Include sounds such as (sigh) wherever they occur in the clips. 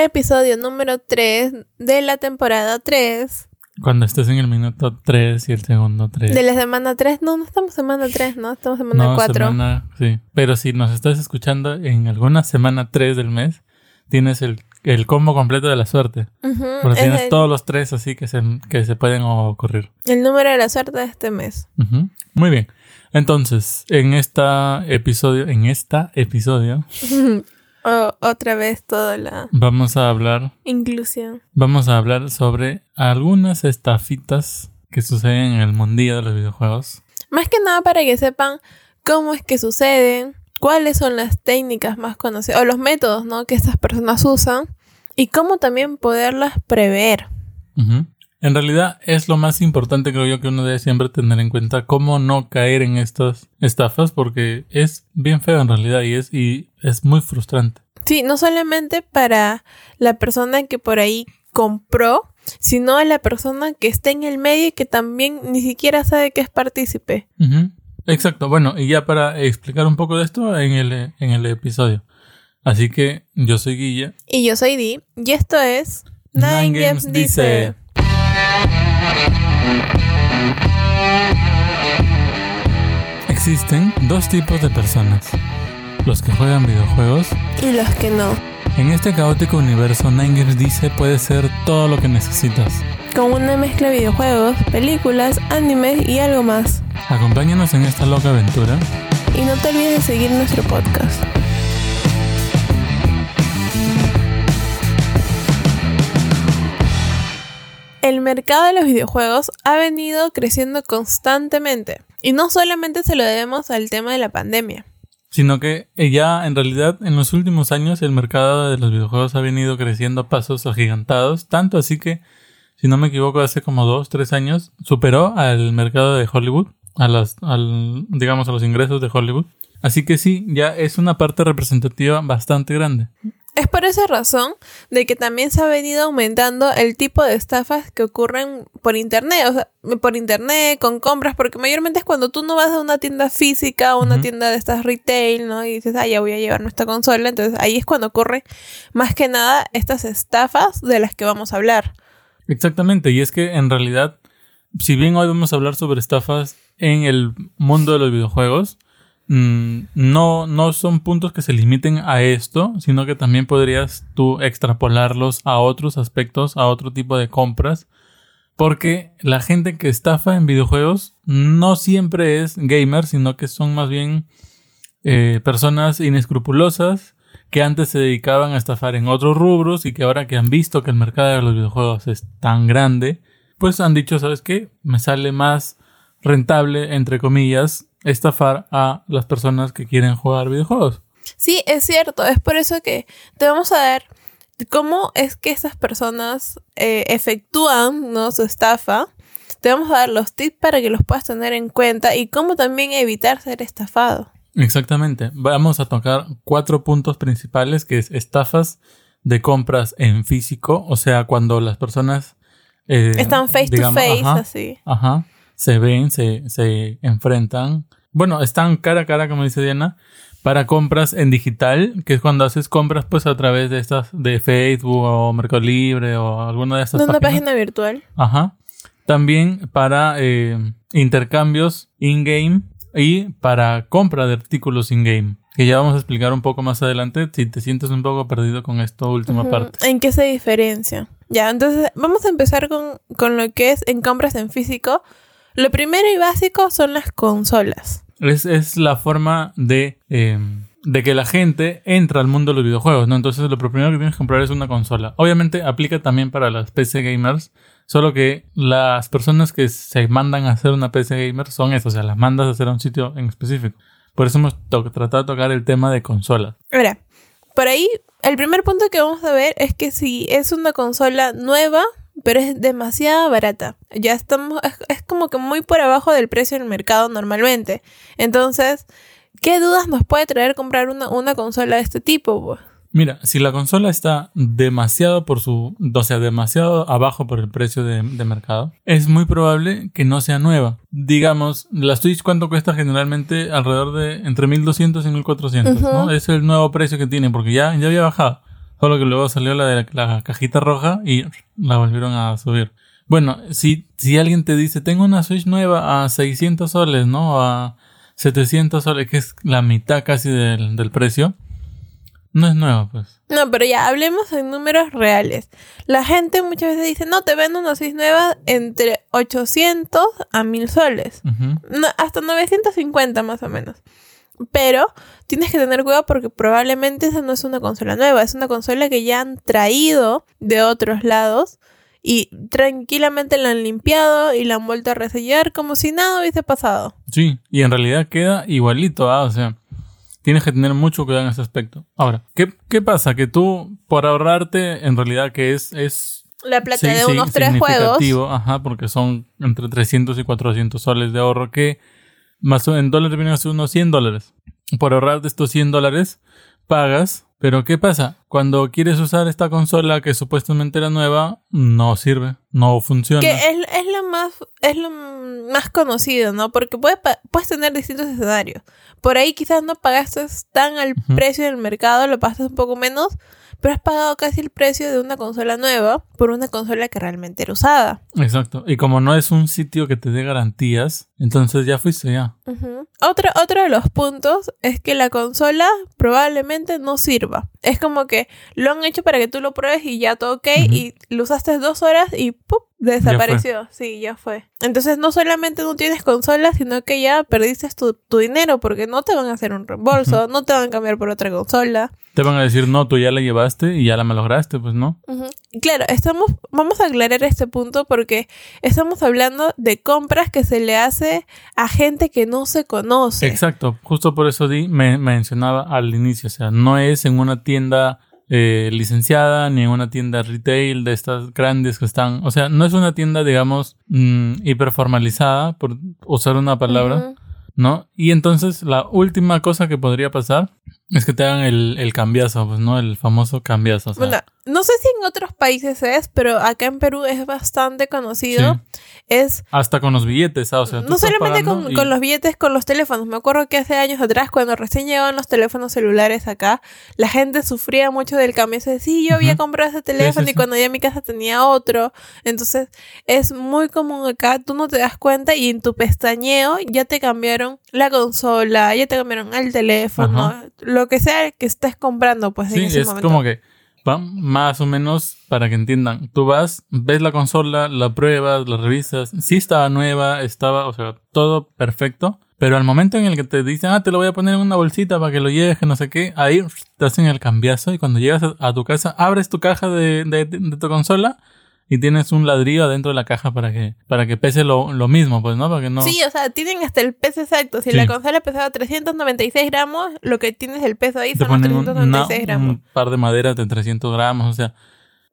Episodio número 3 de la temporada 3. Cuando estés en el minuto 3 y el segundo 3. De la semana 3. No, no estamos semana 3, ¿no? Estamos semana no, 4. semana- sí. Pero si nos estás escuchando en alguna semana 3 del mes, tienes el, el combo completo de la suerte. Ujú, Porque es tienes el, todos los tres así que se, que se pueden ocurrir. el número de la suerte de este mes. Ujú. Muy bien. Entonces, en esta episodio, en esta episodio, (laughs) O- otra vez toda la vamos a hablar, inclusión. vamos a hablar sobre algunas estafitas que suceden en el mundillo de los videojuegos. Más que nada para que sepan cómo es que suceden, cuáles son las técnicas más conocidas, o los métodos, ¿no? Que estas personas usan, y cómo también poderlas prever. En realidad es lo más importante, creo yo, que uno debe siempre tener en cuenta cómo no caer en estas estafas, porque es bien feo en realidad y es, y es muy frustrante. Sí, no solamente para la persona que por ahí compró, sino a la persona que está en el medio y que también ni siquiera sabe que es partícipe. Ujú. Exacto, bueno, y ya para explicar un poco de esto en el, en el episodio. Así que yo soy Guilla. Y yo soy Di, y esto es Nine Nine Games Games dice. Existen dos tipos de personas. Los que juegan videojuegos. Y los que no. En este caótico universo, Nine Games dice puede ser todo lo que necesitas. Con una mezcla de videojuegos, películas, animes y algo más. Acompáñanos en esta loca aventura. Y no te olvides de seguir nuestro podcast. El mercado de los videojuegos ha venido creciendo constantemente. Y no solamente se lo debemos al tema de la pandemia. Sino que eh, ya en realidad en los últimos años el mercado de los videojuegos ha venido creciendo a pasos agigantados, tanto así que, si no me equivoco, hace como dos, tres años superó al mercado de Hollywood, a las, al, digamos a los ingresos de Hollywood. Así que sí, ya es una parte representativa bastante grande. Es por esa razón de que también se ha venido aumentando el tipo de estafas que ocurren por internet, o sea, por internet, con compras, porque mayormente es cuando tú no vas a una tienda física o una tienda de estas retail, ¿no? Y dices, ah, ya voy a llevar nuestra consola, entonces ahí es cuando ocurren más que nada estas estafas de las que vamos a hablar. Exactamente, y es que en realidad, si bien hoy vamos a hablar sobre estafas en el mundo de los videojuegos, mm, no, no son puntos que se limiten a esto, sino que también podrías tú extrapolarlos a otros aspectos, a otro tipo de compras, porque la gente que estafa en videojuegos no siempre es gamer, sino que son más bien eh, personas inescrupulosas que antes se dedicaban a estafar en otros rubros y que ahora que han visto que el mercado de los videojuegos es tan grande, pues han dicho, ¿sabes qué? Me sale más rentable, entre comillas, estafar a las personas que quieren jugar videojuegos. Sí, es cierto, es por eso que te vamos a dar cómo es que estas personas eh, efectúan ¿no? su estafa. Te vamos a dar los tips para que los puedas tener en cuenta y cómo también evitar ser estafado. Exactamente. Vamos a tocar cuatro puntos principales, que es estafas de compras en físico, o sea, cuando las personas... eh, Están face digamos, to face, ajá, así. Ajá. Se ven, se, se enfrentan. Bueno, están cara a cara, como dice Diana, para compras en digital, que es cuando haces compras pues a través de estas, de Facebook o Mercado Libre o alguna de estas De una páginas. página virtual. Ajá. También para eh, intercambios in-game y para compra de artículos in-game. Que ya vamos a explicar un poco más adelante si te sientes un poco perdido con esta última parte. ¿En qué se diferencia? Ya, entonces vamos a empezar con, con lo que es en compras en físico. Lo primero y básico son las consolas. Es, es la forma de, eh, de que la gente entra al mundo de los videojuegos, ¿no? Entonces lo primero que tienes que comprar es una consola. Obviamente aplica también para las PC gamers, solo que las personas que se mandan a hacer una PC gamer son eso, o sea, las mandas a hacer a un sitio en específico. Por eso hemos to- tratado de tocar el tema de consolas. Ahora, por ahí, el primer punto que vamos a ver es que si es una consola nueva, pero es demasiado barata. Ya estamos, es, es como que muy por abajo del precio en el mercado normalmente. Entonces, ¿qué dudas nos puede traer comprar una, una consola de este tipo? pues? Mira, si la consola está demasiado por su, o sea, demasiado abajo por el precio de, de mercado, es muy probable que no sea nueva. Digamos, la Switch cuánto cuesta generalmente alrededor de entre 1200 y 1400, ¿no? Ujú. Es el nuevo precio que tiene porque ya, ya había bajado. Solo que luego salió la de la, la cajita roja y la volvieron a subir. Bueno, si, si alguien te dice, tengo una Switch nueva a 600 soles, ¿no? A 700 soles, que es la mitad casi del, del precio. No es nueva, pues. No, pero ya, hablemos en números reales. La gente muchas veces dice, no, te vendo una Switch nueva entre 800 a 1000 soles. Ujú. No, hasta 950 más o menos. Pero tienes que tener cuidado porque probablemente esa no es una consola nueva, es una consola que ya han traído de otros lados y tranquilamente la han limpiado y la han vuelto a resellar como si nada hubiese pasado. Sí, y en realidad queda igualito, ¿ah? O sea, tienes que tener mucho cuidado en ese aspecto. Ahora, ¿qué, qué pasa? Que tú, por ahorrarte, en realidad que es... es La plata sí, de sí, unos tres juegos. Ajá, porque son entre 300 y 400 soles de ahorro que más en dólares vienen a ser unos 100 dólares. Por ahorrarte estos 100 dólares, pagas. Pero ¿qué pasa? Cuando quieres usar esta consola que supuestamente era nueva, no sirve, no funciona. Que es, es lo más es lo más conocido, ¿no? Porque puedes, puedes tener distintos escenarios. Por ahí quizás no pagaste tan al Ujú. precio del mercado, lo pagaste un poco menos, pero has pagado casi el precio de una consola nueva por una consola que realmente era usada. Exacto. Y como no es un sitio que te dé garantías, entonces ya fuiste ya. Otro, otro de los puntos es que la consola probablemente no sirva. Es como que lo han hecho para que tú lo pruebes y ya todo ok, y lo usaste dos horas y ¡pup! desapareció. Sí, ya fue. Entonces no solamente no tienes consola, sino que ya perdiste tu, tu dinero porque no te van a hacer un reembolso, no te van a cambiar por otra consola. Te van a decir, no, tú ya la llevaste y ya la malograste, pues no. Claro, estamos, vamos a aclarar este punto porque estamos hablando de compras que se le hace a gente que no se conoce. Exacto, justo por eso di, me mencionaba al inicio, o sea, no es en una tienda eh, licenciada ni en una tienda retail de estas grandes que están, o sea, no es una tienda, digamos, mm, hiperformalizada, por usar una palabra. ¿no? Y entonces la última cosa que podría pasar es que te hagan el, el cambiazo, pues, ¿no? El famoso cambiazo, o sea, Bueno, no sé si en otros países es, pero acá en Perú es bastante conocido. Sí. Es hasta con los billetes, ¿ah? o sea, no solamente con, y- con los billetes, con los teléfonos. Me acuerdo que hace años atrás, cuando recién llegaban los teléfonos celulares acá, la gente sufría mucho del cambio. Se decía, sí, yo había Ujú. comprado ese teléfono sí, y cuando ya en mi casa tenía otro. Entonces, es muy común acá, tú no te das cuenta y en tu pestañeo ya te cambiaron la consola, ya te cambiaron el teléfono, Ajá. Lo que sea que estés comprando, pues Sí, en ese es momento. como que van más o menos para que entiendan. Tú vas, ves la consola, la pruebas, la revisas. Sí estaba nueva, estaba, o sea, todo perfecto. Pero al momento en el que te dicen, ah, te lo voy a poner en una bolsita para que lo lleves, que no sé qué, ahí te hacen el cambiazo y cuando llegas a, tu casa, abres tu caja de, de- de tu consola y tienes un ladrillo adentro de la caja para que, para que pese lo, lo mismo, pues, ¿no? Para que no... Sí, o sea, tienen hasta el peso exacto. Si Sí. la consola pesaba 396 gramos, lo que tienes el peso ahí te son los ponen un, 396 una- gramos. un par de maderas de 300 gramos, o sea.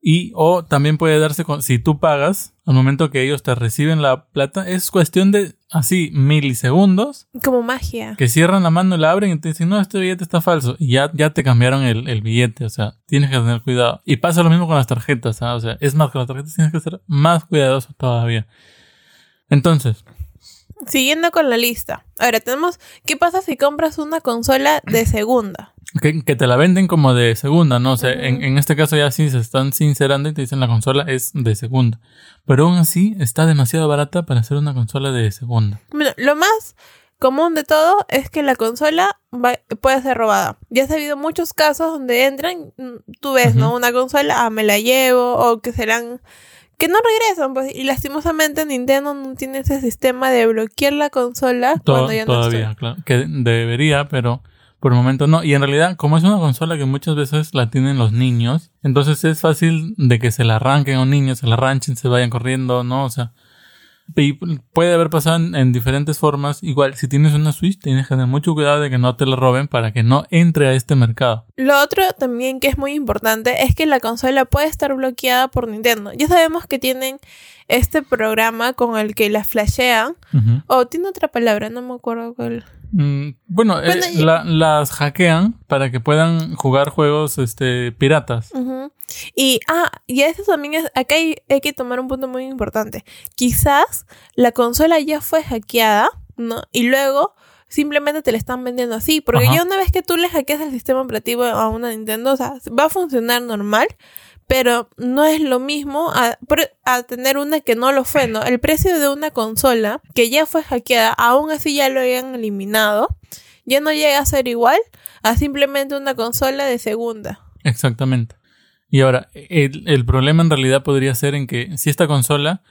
Y, o también puede darse con, si tú pagas, al momento que ellos te reciben la plata, es cuestión de, así, milisegundos, Como magia. que cierran la mano, la abren y te dicen, no, este billete está falso. Y ya, ya te cambiaron el, el billete, o sea, tienes que tener cuidado. Y pasa lo mismo con las tarjetas, ¿ah? o sea, es más, con las tarjetas tienes que ser más cuidadoso todavía. Entonces, Siguiendo con la lista. Ahora tenemos, ¿qué pasa si compras una consola de segunda? Que, que te la venden como de segunda, ¿no? O sea, Ujú. en, en este caso ya sí se están sincerando y te dicen la consola es de segunda. Pero aún así está demasiado barata para ser una consola de segunda. Bueno, lo más común de todo es que la consola va- puede ser robada. Ya ha habido muchos casos donde entran, mm, tú ves, ¿no? Ujú. Una consola, ah, me la llevo, o que serán... Que no regresan, pues, y lastimosamente Nintendo no tiene ese sistema de bloquear la consola cuando ya no todavía, está. claro. Que debería, pero por el momento no. Y en realidad, como es una consola que muchas veces la tienen los niños, entonces es fácil de que se la arranquen a un niño, se la arranchen, se vayan corriendo, ¿no? O sea, y puede haber pasado en, en diferentes formas. Igual, si tienes una Switch, tienes que tener mucho cuidado de que no te la roben para que no entre a este mercado. Lo otro también que es muy importante es que la consola puede estar bloqueada por Nintendo. Ya sabemos que tienen este programa con el que la flashean. O tiene otra palabra, no me acuerdo cuál. Mm, bueno, eh, Bueno, y- la- las hackean para que puedan jugar juegos este, piratas. Y, ah, y eso también es, acá hay, hay que tomar un punto muy importante. Quizás la consola ya fue hackeada, ¿no? Y luego simplemente te la están vendiendo así. Porque Ajá. ya una vez que tú le hackeas el sistema operativo a una Nintendo, o sea, va a funcionar normal, pero no es lo mismo a, tener una que no lo fue, ¿no? El precio de una consola que ya fue hackeada, aún así ya lo hayan eliminado, ya no llega a ser igual a simplemente una consola de segunda. Exactamente. Y ahora, el, el problema en realidad podría ser en que si esta consola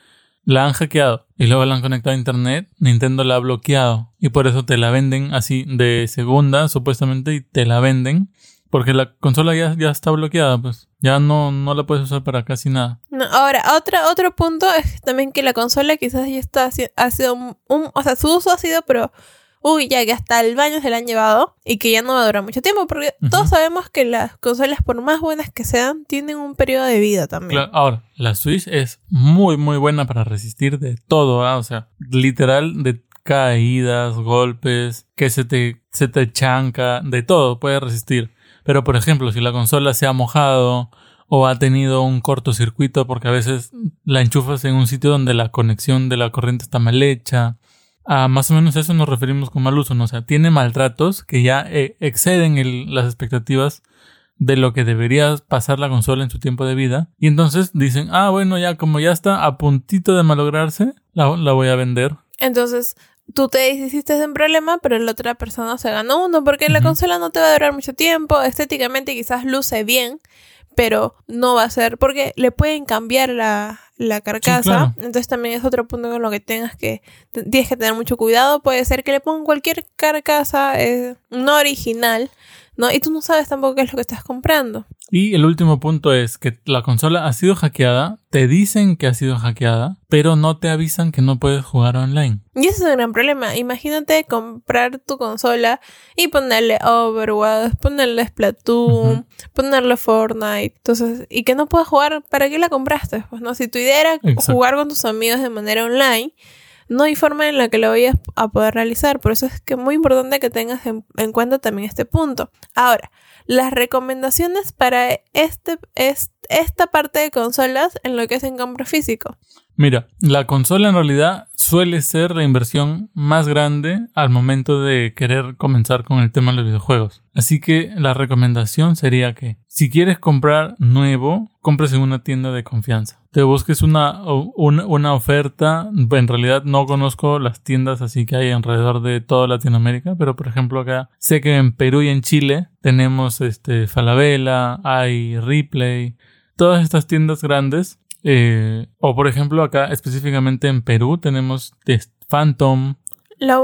la han hackeado y luego la han conectado a internet, Nintendo la ha bloqueado y por eso te la venden así de segunda, supuestamente, y te la venden porque la consola ya, ya está bloqueada, pues ya no, no la puedes usar para casi nada. No, ahora, otra, otro punto es también que la consola quizás ya está, ha sido un, un- o sea, su uso ha sido, pero, uy, ya que hasta el baño se la han llevado y que ya no va a durar mucho tiempo, porque todos sabemos que las consolas, por más buenas que sean, tienen un periodo de vida también. Claro, ahora, la Switch es muy, muy buena para resistir de todo, ¿ah? o sea, literal de caídas, golpes, que se te, se te chanca, de todo puede resistir. Pero, por ejemplo, si la consola se ha mojado o ha tenido un cortocircuito porque a veces la enchufas en un sitio donde la conexión de la corriente está mal hecha, a más o menos eso nos referimos con mal uso, ¿no? O sea, tiene maltratos que ya eh, exceden las expectativas de lo que debería pasar la consola en su tiempo de vida. Y entonces dicen, ah, bueno, ya como ya está a puntito de malograrse, la voy a vender. Entonces, tú te hiciste de un problema, pero la otra persona se ganó uno, porque la consola no te va a durar mucho tiempo, estéticamente quizás luce bien, pero no va a ser, porque le pueden cambiar la, la carcasa, claro. entonces también es otro punto con lo que tengas que, tienes que tener mucho cuidado, puede ser que le pongan cualquier carcasa eh, no original, ¿no? Y tú no sabes tampoco qué es lo que estás comprando. Y el último punto es que la consola ha sido hackeada, te dicen que ha sido hackeada, pero no te avisan que no puedes jugar online. Y ese es un gran problema. Imagínate comprar tu consola y ponerle Overwatch, ponerle Splatoon, ponerle Fortnite. Entonces, y que no puedas jugar, ¿para qué la compraste? Pues no, si tu idea era Exacto. jugar con tus amigos de manera online, no hay forma en la que lo vayas a poder realizar. Por eso es que es muy importante que tengas en, en cuenta también este punto. Ahora, las recomendaciones para este, es- esta parte de consolas en lo que es en compra físico. Mira, la consola en realidad suele ser la inversión más grande al momento de querer comenzar con el tema de los videojuegos. Así que la recomendación sería que si quieres comprar nuevo, compres en una tienda de confianza. Te busques una, una oferta. En realidad no conozco las tiendas así que hay alrededor de toda Latinoamérica, pero por ejemplo acá sé que en Perú y en Chile tenemos este Falabella, hay Replay, todas estas tiendas grandes eh, o por ejemplo acá específicamente en Perú tenemos Phantom, la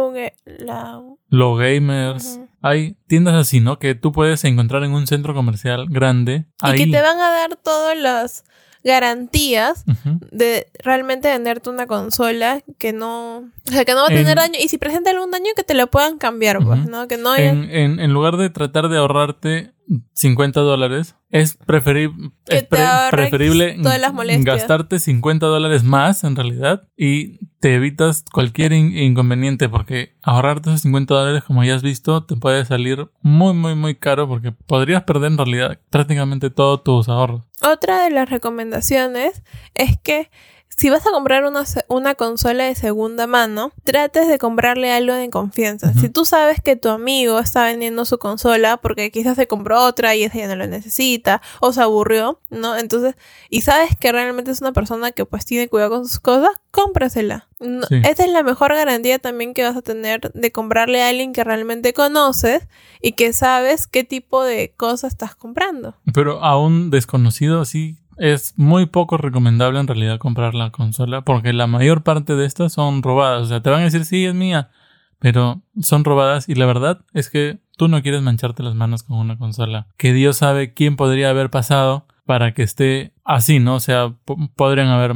Low Gamers. Hay tiendas así, ¿no? Que tú puedes encontrar en un centro comercial grande. Y Ahí. que te van a dar todas las garantías de realmente venderte una consola que no, o sea, que no va a tener En- daño y si presenta algún daño que te lo puedan cambiar, pues, Ujú. ¿no? Que no en- en lugar de tratar de ahorrarte 50 dólares, es, pre- preferible todas las molestias. gastarte 50 dólares más en realidad y te evitas cualquier in- inconveniente porque ahorrarte esos 50 dólares como ya has visto te puede salir muy muy muy caro porque podrías perder en realidad prácticamente todos tus ahorros. Otra de las recomendaciones es que si vas a comprar una, una consola de segunda mano, trates de comprarle algo de confianza. Si tú sabes que tu amigo está vendiendo su consola porque quizás se compró otra y esa ya no lo necesita o se aburrió, ¿no? Entonces, y sabes que realmente es una persona que pues tiene cuidado con sus cosas, cómprasela. No- Sí. Esta es la mejor garantía también que vas a tener de comprarle a alguien que realmente conoces y que sabes qué tipo de cosas estás comprando. Pero a un desconocido sí es muy poco recomendable en realidad comprar la consola porque la mayor parte de estas son robadas. O sea, te van a decir sí, es mía, pero son robadas y la verdad es que tú no quieres mancharte las manos con una consola. Que Dios sabe quién podría haber pasado para que esté así, ¿no? O sea, po- podrían haber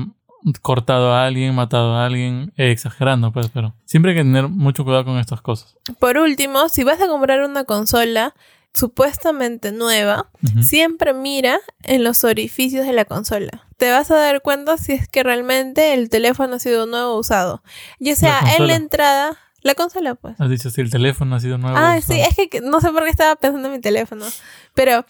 cortado a alguien, matado a alguien, eh, exagerando, pues, pero siempre hay que tener mucho cuidado con estas cosas. Por último, si vas a comprar una consola supuestamente nueva, siempre mira en los orificios de la consola. Te vas a dar cuenta si es que realmente el teléfono ha sido nuevo o usado. Ya sea en la entrada, la consola pues. Has dicho si el teléfono ha sido nuevo. Ah, usado. sí, es que no sé por qué estaba pensando en mi teléfono. Pero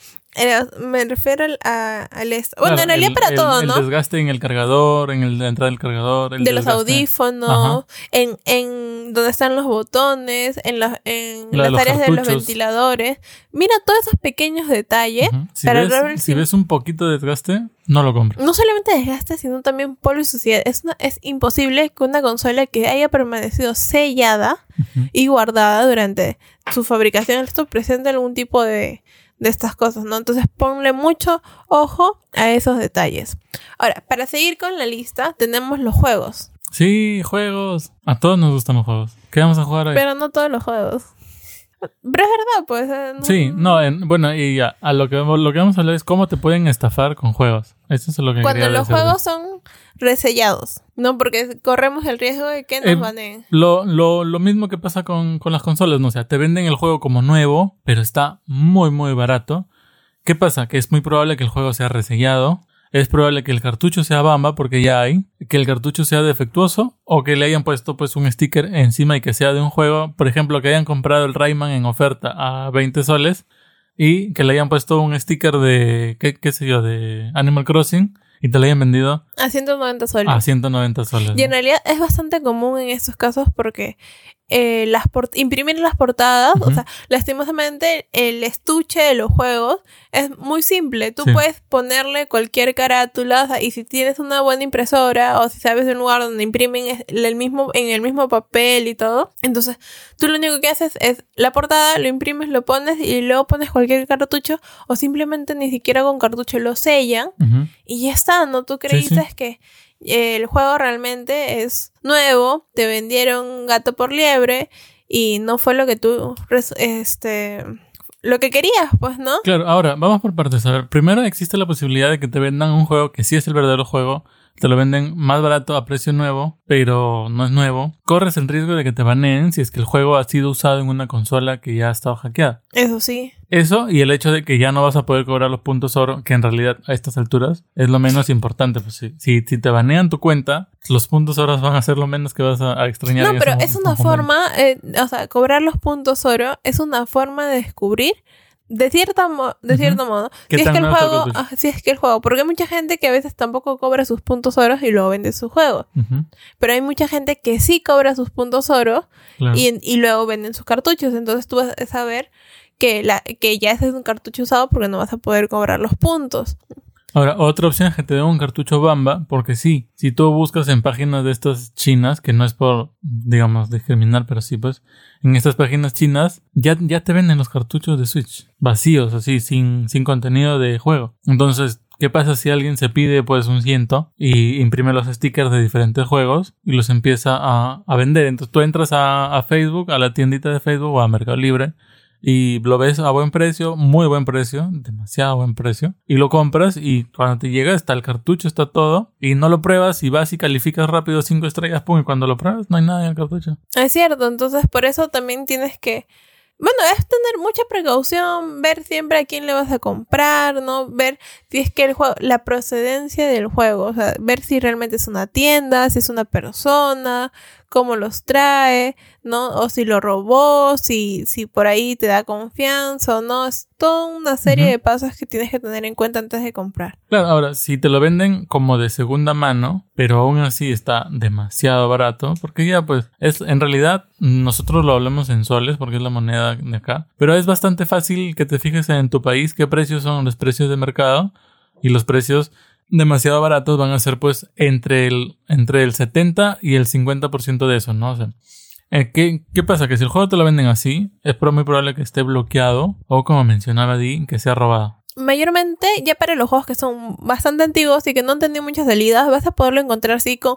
me refiero al, a- al esto. Bueno, Claro, en realidad el- para el- todo, El ¿no? desgaste en el cargador, en el, la entrada del cargador. el de los audífonos, en, en en donde están los botones, en, la- en La las los áreas de los ventiladores. Mira todos esos pequeños detalles. Ujú. Si, para ves, si ves un poquito de desgaste, no lo compres. No solamente desgaste, sino también polvo y suciedad. Es, una- es imposible que una consola que haya permanecido sellada y guardada durante su fabricación, esto presente algún tipo de, de estas cosas, ¿no? Entonces ponle mucho ojo a esos detalles. Ahora, para seguir con la lista, tenemos los juegos, Sí, juegos. A todos nos gustan los juegos. ¿Qué vamos a jugar hoy? pero no todos los juegos. Pero es verdad, pues. eh, no- Sí, no, en- bueno, y ya, a lo que, lo que vamos a hablar es cómo te pueden estafar con juegos. Eso es lo que Cuando los juegos son resellados, ¿no? Porque corremos el riesgo de que nos Eh, baneen. Lo, lo, lo mismo que pasa con, con las consolas, ¿no? O sea, te venden el juego como nuevo, pero está muy, muy barato. ¿Qué pasa? Que es muy probable que el juego sea resellado. Es probable que el cartucho sea bamba, porque ya hay. Que el cartucho sea defectuoso. O que le hayan puesto pues un sticker encima y que sea de un juego. Por ejemplo, que hayan comprado el Rayman en oferta a 20 soles. Y que le hayan puesto un sticker de, qué, qué sé yo, de Animal Crossing. Y te lo hayan vendido A 190 soles. a 190 soles. Y en realidad es bastante común en estos casos porque eh, las imprimir las portadas, o sea, lastimosamente el estuche de los juegos es muy simple. Tú Sí. puedes ponerle cualquier carátula o sea, y si tienes una buena impresora o si sabes de un lugar donde imprimen el mismo, en el mismo papel y todo, entonces tú lo único que haces es la portada, lo imprimes, lo pones y luego pones cualquier cartucho o simplemente ni siquiera con cartucho lo sellan y ya está, ¿no? Tú creíste sí. que el juego realmente es nuevo, te vendieron gato por liebre y no fue lo que tú, este, lo que querías, pues, ¿no? Claro, ahora, vamos por partes. A ver, primero existe la posibilidad de que te vendan un juego que sí es el verdadero juego. Te lo venden más barato a precio nuevo, pero no es nuevo. Corres el riesgo de que te baneen si es que el juego ha sido usado en una consola que ya ha estado hackeada. Eso sí. Eso y el hecho de que ya no vas a poder cobrar los puntos oro, que en realidad a estas alturas es lo menos importante. Pues si, si, si te banean tu cuenta, los puntos oro van a ser lo menos que vas a, a extrañar. No, pero es una forma, eh, o sea, cobrar los puntos oro es una forma de descubrir de cierta mo- de cierto modo ¿Qué si es que el juego cartucho? ah, si es que el juego porque hay mucha gente que a veces tampoco cobra sus puntos oro y luego vende su juego pero hay mucha gente que sí cobra sus puntos oro claro. y, y luego venden sus cartuchos. Entonces tú vas a saber que, la, que ya es un cartucho usado porque no vas a poder cobrar los puntos. Ahora, otra opción es que te den un cartucho Bamba, porque sí, si tú buscas en páginas de estas chinas, que no es por, digamos, discriminar, pero sí, pues, en estas páginas chinas ya, ya te venden los cartuchos de Switch, vacíos, así, sin, sin contenido de juego. Entonces, ¿qué pasa si alguien se pide, pues, un ciento y imprime los stickers de diferentes juegos y los empieza a, a vender? Entonces, tú entras a Facebook, a la tiendita de Facebook o a Mercado Libre y lo ves a buen precio, muy buen precio, demasiado buen precio, y lo compras y cuando te llega está el cartucho, está todo, y no lo pruebas y vas y calificas rápido cinco estrellas, pum, y cuando lo pruebas no hay nada en el cartucho. Es cierto, entonces por eso también tienes que... Bueno, es tener mucha precaución, ver siempre a quién le vas a comprar, ¿no? Ver si es que el juego, la procedencia del juego, o sea, ver si realmente es una tienda, si es una persona, cómo los trae, ¿no? O si lo robó, si, si por ahí te da confianza o no. Es toda una serie de pasos que tienes que tener en cuenta antes de comprar. Claro, ahora, si te lo venden como de segunda mano, pero aún así está demasiado barato, porque ya pues es en realidad nosotros lo hablamos en soles porque es la moneda de acá, pero es bastante fácil que te fijes en tu país qué precios son los precios de mercado y los precios demasiado baratos van a ser pues entre el entre el 70 y el 50% de eso, ¿no? O sea, eh, ¿qué, ¿Qué pasa? Que si el juego te lo venden así, es muy probable que esté bloqueado o como mencionaba Di, que sea robado. mayormente ya para los juegos que son bastante antiguos y que no han tenido muchas salidas, vas a poderlo encontrar así con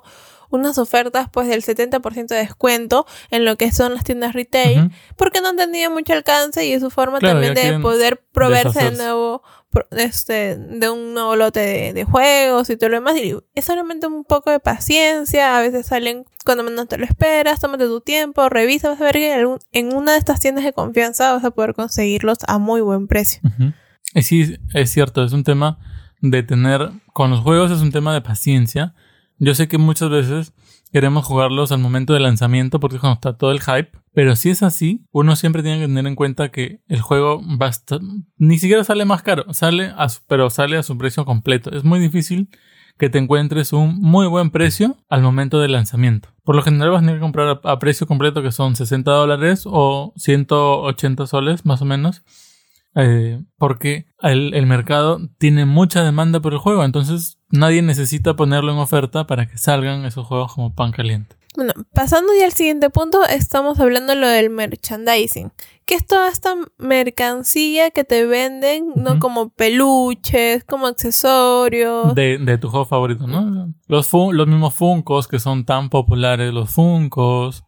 unas ofertas pues del 70% de descuento en lo que son las tiendas retail, porque no han tenido mucho alcance y es su forma Claro, también de quieren poder proveerse de nuevo este de un nuevo lote de, juegos y todo lo demás y es solamente un poco de paciencia a veces salen cuando menos te lo esperas tómate tu tiempo revisa vas a ver que en una de estas tiendas de confianza vas a poder conseguirlos a muy buen precio Ujú. Y sí, es cierto, es un tema de tener, con los juegos es un tema de paciencia. Yo sé que muchas veces queremos jugarlos al momento del lanzamiento porque es cuando está todo el hype, pero si es así, uno siempre tiene que tener en cuenta que el juego va a ni siquiera sale más caro, sale pero sale a su precio completo. Es muy difícil que te encuentres un muy buen precio al momento del lanzamiento. Por lo general vas a tener que comprar a, a precio completo que son 60 dólares o 180 soles más o menos. Eh, porque el, el mercado tiene mucha demanda por el juego, entonces nadie necesita ponerlo en oferta para que salgan esos juegos como pan caliente. Bueno, pasando ya al siguiente punto, estamos hablando de lo del merchandising, que es toda esta mercancía que te venden, ¿no? Como peluches, como accesorios. De, de tu juego favorito, ¿no? Los, los mismos Funcos que son tan populares, los Funcos,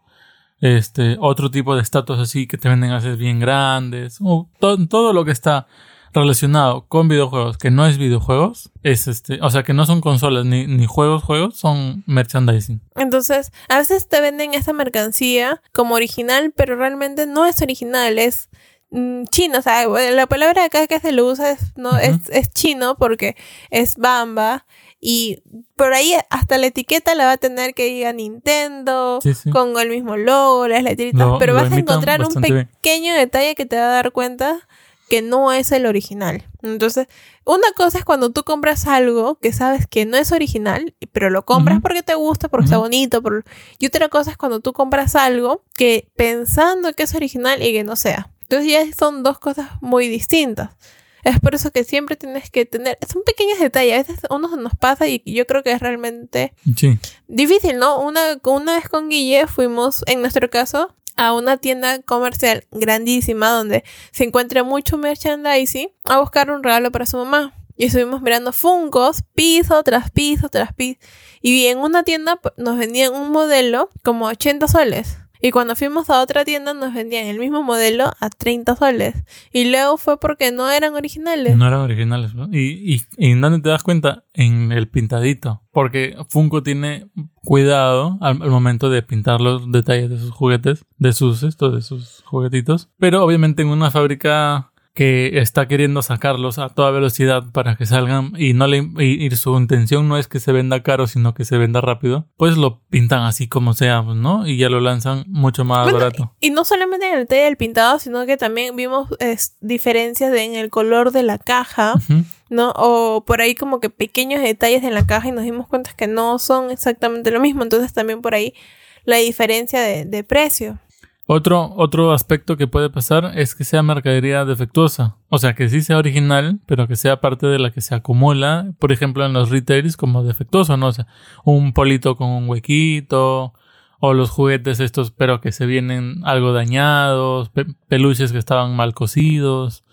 este, otro tipo de estatuas así que te venden a veces bien grandes, o to- todo lo que está relacionado con videojuegos que no es videojuegos, es este, o sea que no son consolas ni, ni juegos, juegos, son merchandising. Entonces, a veces te venden esta mercancía como original, pero realmente no es original, es mm, chino. O sea, la palabra acá que se lo usa es, no, es, es chino porque es bamba. Y por ahí hasta la etiqueta la va a tener que diga Nintendo, Sí, sí. con el mismo logo, las letritas, Lo- pero lo vas a encontrar un bien. pequeño detalle que te va a dar cuenta que no es el original. Entonces, una cosa es cuando tú compras algo que sabes que no es original, pero lo compras porque te gusta, porque está bonito, por... y otra cosa es cuando tú compras algo que pensando que es original y que no sea. Entonces ya son dos cosas muy distintas. Es por eso que siempre tienes que tener, son pequeños detalles, a veces uno nos pasa y yo creo que es realmente Sí. difícil, ¿no? Una, una vez con Guille fuimos, en nuestro caso, a una tienda comercial grandísima donde se encuentra mucho merchandising a buscar un regalo para su mamá. Y estuvimos mirando Funcos, piso tras piso tras piso. Y en una tienda p- nos vendían un modelo como 80 soles. Y cuando fuimos a otra tienda nos vendían el mismo modelo a 30 soles. Y luego fue porque no eran originales. No eran originales, ¿no? Y, y, y ¿en dónde te das cuenta? En el pintadito. Porque Funko tiene cuidado al, al momento de pintar los detalles de sus juguetes, de sus estos, de sus juguetitos. Pero obviamente en una fábrica que está queriendo sacarlos a toda velocidad para que salgan y no le y, su intención no es que se venda caro sino que se venda rápido pues lo pintan así como sea no y ya lo lanzan mucho más Bueno, barato Y no solamente en el detalle del pintado, sino que también vimos es, diferencias de- en el color de la caja. ¿no? O por ahí como que pequeños detalles de la caja y nos dimos cuenta que no son exactamente lo mismo. Entonces también por ahí la diferencia de, de precio. Otro, otro aspecto que puede pasar es que sea mercadería defectuosa. O sea, que sí sea original, pero que sea parte de la que se acumula, por ejemplo, en los retails como defectuoso, ¿no? O sea, un polito con un huequito, o los juguetes estos, pero que se vienen algo dañados, pe- peluches que estaban mal cosidos,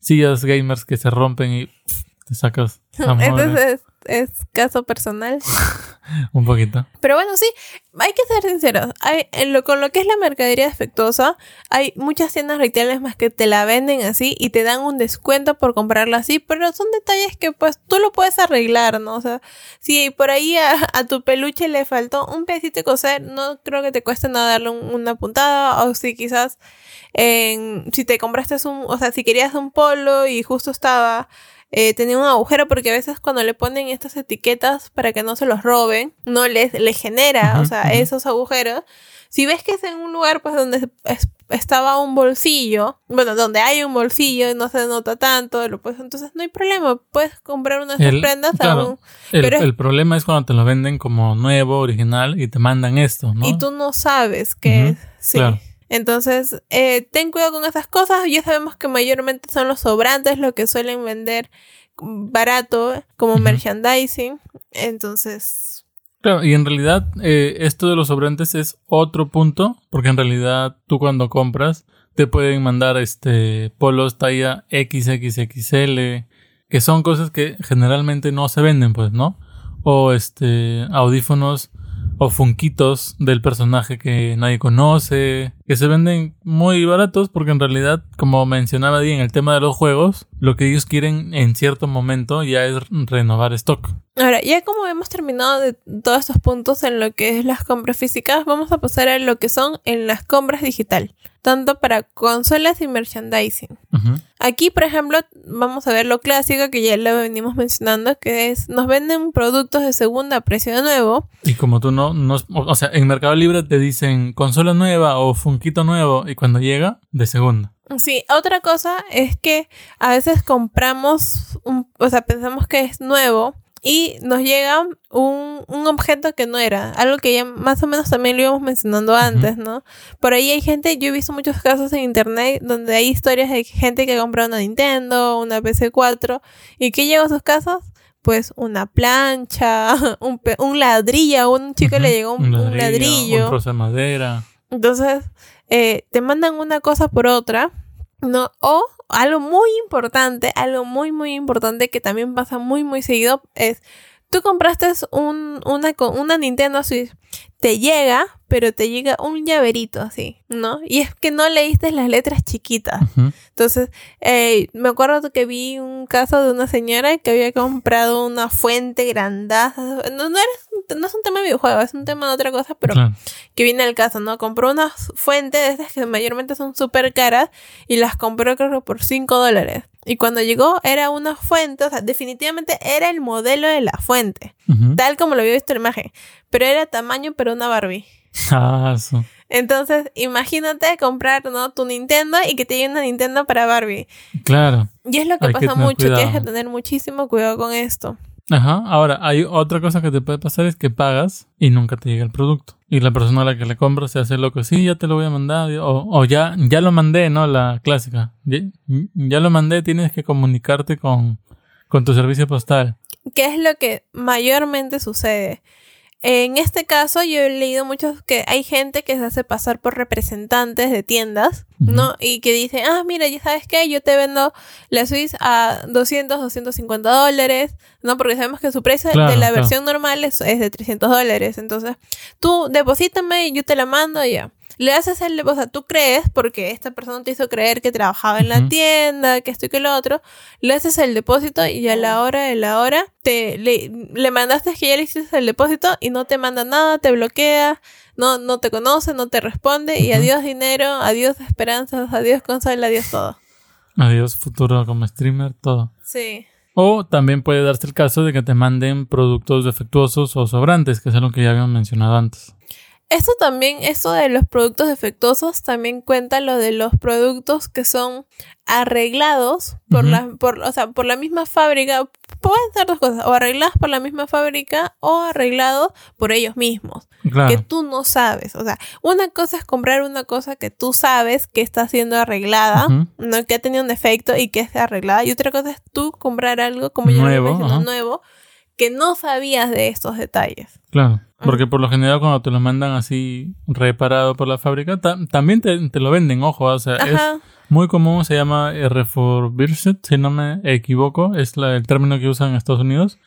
sillas gamers que se rompen y pff, te sacas (laughs) Entonces es, caso personal. (laughs) un poquito. Pero bueno, sí, hay que ser sinceros. Hay, en lo, con lo que es la mercadería defectuosa, hay muchas tiendas retailers más que te la venden así y te dan un descuento por comprarla así, pero son detalles que pues tú lo puedes arreglar, ¿no? O sea, si por ahí a, a tu peluche le faltó un pedacito de coser, no creo que te cueste nada darle un- una puntada o si quizás en, si te compraste un, o sea, si querías un polo y justo estaba eh, tenía un agujero porque a veces cuando le ponen estas etiquetas para que no se los roben, no les, les genera, o sea, esos agujeros. Si ves que es en un lugar pues donde es- estaba un bolsillo, bueno, donde hay un bolsillo y no se nota tanto, lo puedes, entonces no hay problema, puedes comprar unas El- prendas claro, un- El, Pero es- el problema es cuando te lo venden como nuevo, original, y te mandan esto, ¿no? y tú no sabes qué es. Sí. claro. Entonces, eh, ten cuidado con esas cosas. Ya sabemos que mayormente son los sobrantes lo que suelen vender barato como merchandising. Entonces, Claro, y en realidad eh, esto de los sobrantes es otro punto, porque en realidad tú cuando compras te pueden mandar este polos talla XXXL, que son cosas que generalmente no se venden, pues, ¿no? O este audífonos o funquitos del personaje que nadie conoce, que se venden muy baratos porque en realidad, como mencionaba Di en el tema de los juegos, lo que ellos quieren en cierto momento ya es renovar stock. ahora, ya como hemos terminado de todos estos puntos en lo que es las compras físicas, vamos a pasar a lo que son en las compras digital, tanto para consolas y merchandising. Ujú. Aquí, por ejemplo, vamos a ver lo clásico que ya lo venimos mencionando, que es nos venden productos de segunda a precio de nuevo. Y como tú no, no, o sea, en Mercado Libre te dicen consola nueva o funquito nuevo y cuando llega, de segunda. Sí, otra cosa es que a veces compramos, un, o sea, pensamos que es nuevo y nos llega un, un, objeto que no era, algo que ya más o menos también lo íbamos mencionando antes, ¿no? Por ahí hay gente, yo he visto muchos casos en internet donde hay historias de gente que compró una Nintendo, una PC4 y que llegó a sus casas pues una plancha, (laughs) un, un ladrillo, un chico le llegó un, ladrillo, un, trozo de madera. Entonces, eh, te mandan una cosa por otra, ¿no? O algo muy importante, algo muy, muy importante que también pasa muy, muy seguido es, tú compraste un, una, una Nintendo Switch, te llega, pero te llega un llaverito así, ¿no? Y es que no leíste las letras chiquitas. Entonces, eh, me acuerdo que vi un caso de una señora que había comprado una fuente grandaza. No, no, no es un tema de videojuego, es un tema de otra cosa, pero que viene al caso, ¿no? Compró una fuente de esas que mayormente son súper caras y las compró creo por 5 dólares. Y cuando llegó era una fuente, o sea, definitivamente era el modelo de la fuente, tal como lo había visto en la imagen, pero era tamaño pero una Barbie. Ah, Entonces, imagínate comprar ¿no? tu Nintendo y que te llegue una Nintendo para Barbie. Claro. Y es lo que pasa mucho, tienes que tener muchísimo cuidado con esto. Ajá, ahora hay otra cosa que te puede pasar es que pagas y nunca te llega el producto. Y la persona a la que le compras se hace loco, sí, ya te lo voy a mandar, o, o ya, ya lo mandé, ¿no? La clásica. Ya, ya, lo mandé, tienes que comunicarte con, con tu servicio postal. ¿Qué es lo que mayormente sucede? En este caso, yo he leído muchos que hay gente que se hace pasar por representantes de tiendas, ¿no? Y que dicen, ah, mira, ya sabes qué, yo te vendo la Swiss a 200, 250 dólares, ¿no? Porque sabemos que su precio de la versión normal es, es, de 300 dólares. Entonces, tú deposítame y yo te la mando y ya le haces el, o sea, tú crees, porque esta persona te hizo creer que trabajaba en la tienda, que esto y que lo otro, le haces el depósito y a la hora de la hora te, le, le mandaste que ya le hiciste el depósito y no te manda nada, te bloquea, no, no te conoce, no te responde y adiós dinero, adiós esperanzas, adiós consola, adiós todo. Adiós futuro como streamer, todo. Sí. O también puede darse el caso de que te manden productos defectuosos o sobrantes, que es algo que ya habíamos mencionado antes. Esto también, esto de los productos defectuosos, también cuenta lo de los productos que son arreglados por la, por, o sea, por la misma fábrica. Pueden ser dos cosas, o arreglados por la misma fábrica o arreglados por ellos mismos. Que tú no sabes. O sea, una cosa es comprar una cosa que tú sabes que está siendo arreglada, no que ha tenido un defecto y que es arreglada. Y otra cosa es tú comprar algo, como ya lo nuevo, que no sabías de estos detalles. Claro. Porque por lo general cuando te lo mandan así reparado por la fábrica, también te, lo venden, ojo, o sea, es muy común, se llama refurbished, si no me equivoco, es la, el término que usan en Estados Unidos,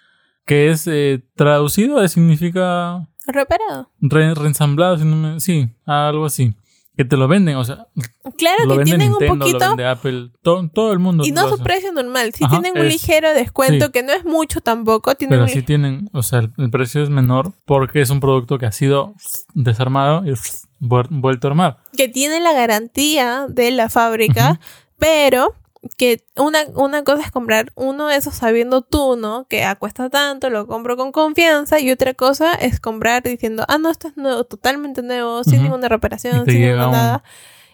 que es eh, traducido, significa... Reparado. reensamblado, si no me, sí, algo así que te lo venden, o sea, claro que tienen un poquito lo vende Apple, todo, el mundo. Y no su precio normal, sí tienen un ligero descuento que no es mucho tampoco, pero sí tienen, o sea, el, precio es menor porque es un producto que ha sido desarmado y vuelto a armar. Que tiene la garantía de la fábrica, pero que una, una cosa es comprar uno de esos sabiendo tú, ¿no? Que cuesta tanto, lo compro con confianza. Y otra cosa es comprar diciendo, ah, no, esto es nuevo, totalmente nuevo, sin ninguna reparación, sin ninguna nada.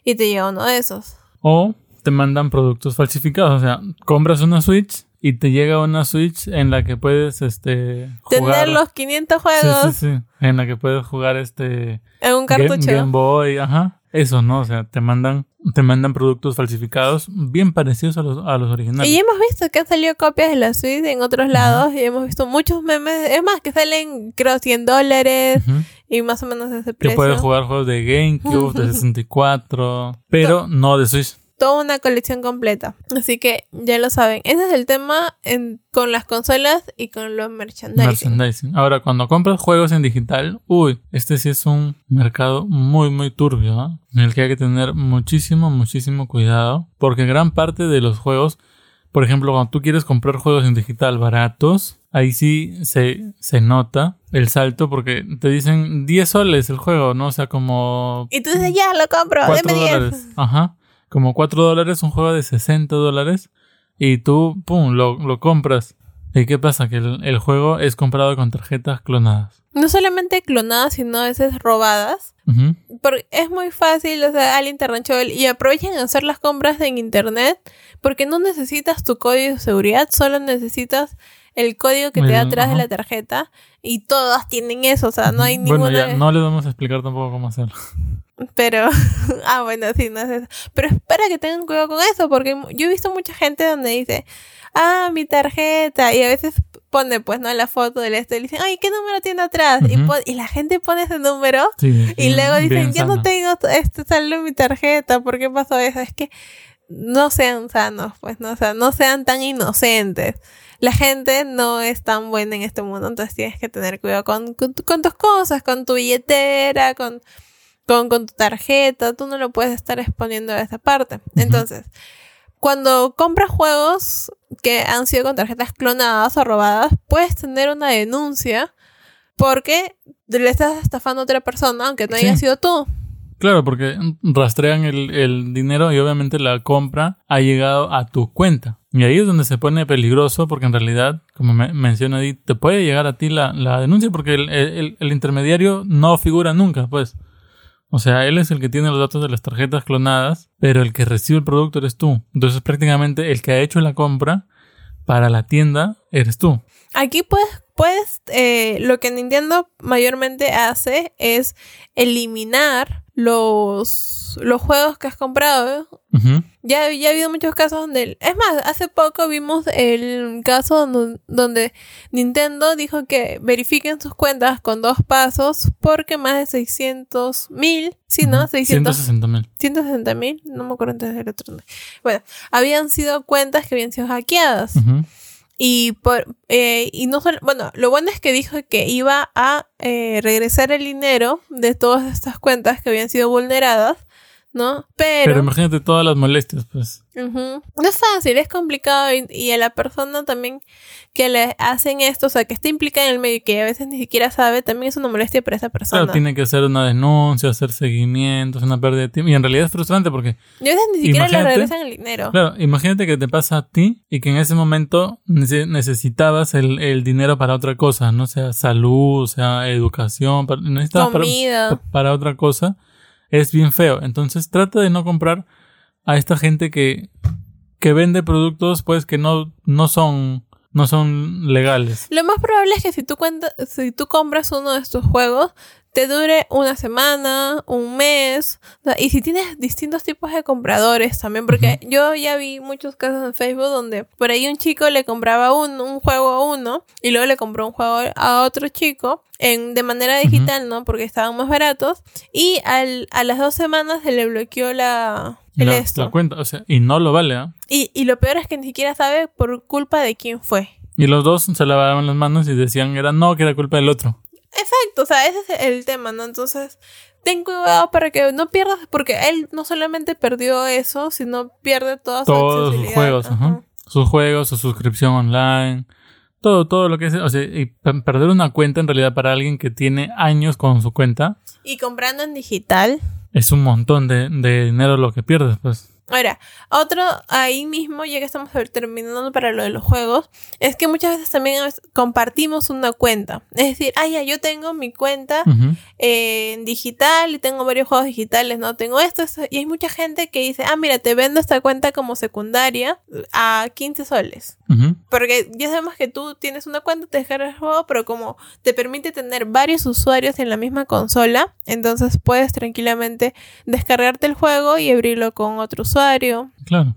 Y te llega uno de esos. O te mandan productos falsificados. O sea, compras una Switch y te llega una Switch en la que puedes, este... Tener los 500 juegos. Sí, sí, sí. En la que puedes jugar, este... En un cartucho. Game Boy, ajá. Eso, ¿no? O sea, te mandan, te mandan productos falsificados bien parecidos a los, a los originales. Y hemos visto que han salido copias de la Switch en otros lados y hemos visto muchos memes. Es más, que salen, creo, 100 dólares y más o menos ese precio. Que puedes jugar juegos de GameCube, de (laughs) 64, pero no de Switch toda una colección completa. Así que ya lo saben. Ese es el tema con las consolas y con los merchandising. Ahora, cuando compras juegos en digital, uy, este sí es un mercado muy, muy turbio, ¿no? en el que hay que tener muchísimo, muchísimo cuidado, porque gran parte de los juegos, por ejemplo, cuando tú quieres comprar juegos en digital baratos, ahí sí se, se nota el salto porque te dicen 10 soles el juego, ¿no? O sea, como... Y tú dices, ya, lo compro, deme 10. Ajá como 4 dólares, un juego de 60 dólares, y tú, pum, lo, lo compras. ¿Y qué pasa? Que el, juego es comprado con tarjetas clonadas. No solamente clonadas, sino a veces robadas. Porque es muy fácil, o sea, al internet y aprovechen a hacer las compras en internet porque no necesitas tu código de seguridad, solo necesitas el código que te da atrás de la tarjeta y todas tienen eso, o sea, no hay Bueno, ninguna... ya no les vamos a explicar tampoco cómo hacerlo. Pero, (laughs) ah, bueno, sí, no es eso. Pero espera que tengan cuidado con eso, porque yo he visto mucha gente donde dice, ah, mi tarjeta, y a veces pone, pues, ¿no? La foto del este, y dicen, ay, ¿qué número tiene atrás? y, la gente pone ese número, Sí, y luego dicen, yo no tengo este saldo en mi tarjeta, ¿por qué pasó eso? Es que no sean sanos, pues, ¿no? O sea, no sean tan inocentes. La gente no es tan buena en este mundo, entonces tienes que tener cuidado con, con, tu- con tus cosas, con tu billetera, con, con, con tu tarjeta, tú no lo puedes estar exponiendo a esa parte. Entonces, cuando compras juegos que han sido con tarjetas clonadas o robadas, puedes tener una denuncia porque le estás estafando a otra persona, aunque no Sí. haya sido tú. Claro, porque rastrean el, el dinero y obviamente la compra ha llegado a tu cuenta. Y ahí es donde se pone peligroso porque en realidad, como me, menciona Edith, te puede llegar a ti la, la denuncia porque el, el- el intermediario no figura nunca, pues. O sea, él es el que tiene los datos de las tarjetas clonadas, pero el que recibe el producto eres tú. Entonces prácticamente el que ha hecho la compra para la tienda eres tú. Aquí puedes, puedes eh, lo que Nintendo mayormente hace es eliminar los, los juegos que has comprado. Ujú. Ya, ya ha habido muchos casos donde... Es más, hace poco vimos el caso donde, donde Nintendo dijo que verifiquen sus cuentas con dos pasos porque más de 600 mil, sí, ¿no? Ujú. 600, 160 mil. 160 mil, no me acuerdo antes del otro. Bueno, habían sido cuentas que habían sido hackeadas. Y por eh, y no solo, bueno, lo bueno es que dijo que iba a eh, regresar el dinero de todas estas cuentas que habían sido vulneradas, ¿no? Pero Pero, imagínate todas las molestias, pues. Ujú, no es fácil, es complicado y, y a la persona también que le hacen esto, o sea, que está implicada en el medio y que a veces ni siquiera sabe, también es una molestia para esa persona. Claro, tiene que hacer una denuncia, hacer seguimiento, es una pérdida de tiempo. Y en realidad es frustrante porque, Y a veces ni siquiera le regresan el dinero. claro, imagínate que te pasa a ti y que en ese momento nece- necesitabas el, el dinero para otra cosa, no sea salud, sea educación, para, necesitabas para, Comida. para otra cosa. Es bien feo. Entonces trata de no comprar a esta gente que, que vende productos pues que no, no son, no son legales. Lo más probable es que si tú cuenta, si tú compras uno de estos juegos, te dure una semana, un mes, y si tienes distintos tipos de compradores también, porque yo ya vi muchos casos en Facebook donde por ahí un chico le compraba un, un juego a uno y luego le compró un juego a otro chico en, de manera digital, ¿no? Porque estaban más baratos y al, a las dos semanas se le bloqueó la, el La, esto. la cuenta, o sea, y no lo vale, ¿ah? Y, y lo peor es que ni siquiera sabe por culpa de quién fue. Y los dos se lavaban las manos y decían era no, que era culpa del otro. Exacto, o sea, ese es el tema, ¿no? Entonces, ten cuidado para que no pierdas, porque él no solamente perdió eso, sino pierde toda su Todos sus juegos, ajá. Sus juegos, su suscripción online, todo, todo lo que es, o sea, y pe- perder una cuenta en realidad para alguien que tiene años con su cuenta Y comprando en digital. Es un montón de, de dinero lo que pierdes, pues. Ahora, otro ahí mismo, ya que estamos terminando para lo de los juegos, es que muchas veces también compartimos una cuenta. Es decir, ah, ya, yo tengo mi cuenta eh, en digital y tengo varios juegos digitales, ¿no? Tengo esto, esto, y hay mucha gente que dice, ah, mira, te vendo esta cuenta como secundaria a 15 soles. Porque ya sabemos que tú tienes una cuenta, te descargas el juego, pero como te permite tener varios usuarios en la misma consola, entonces puedes tranquilamente descargarte el juego y abrirlo con otro usuario. Claro.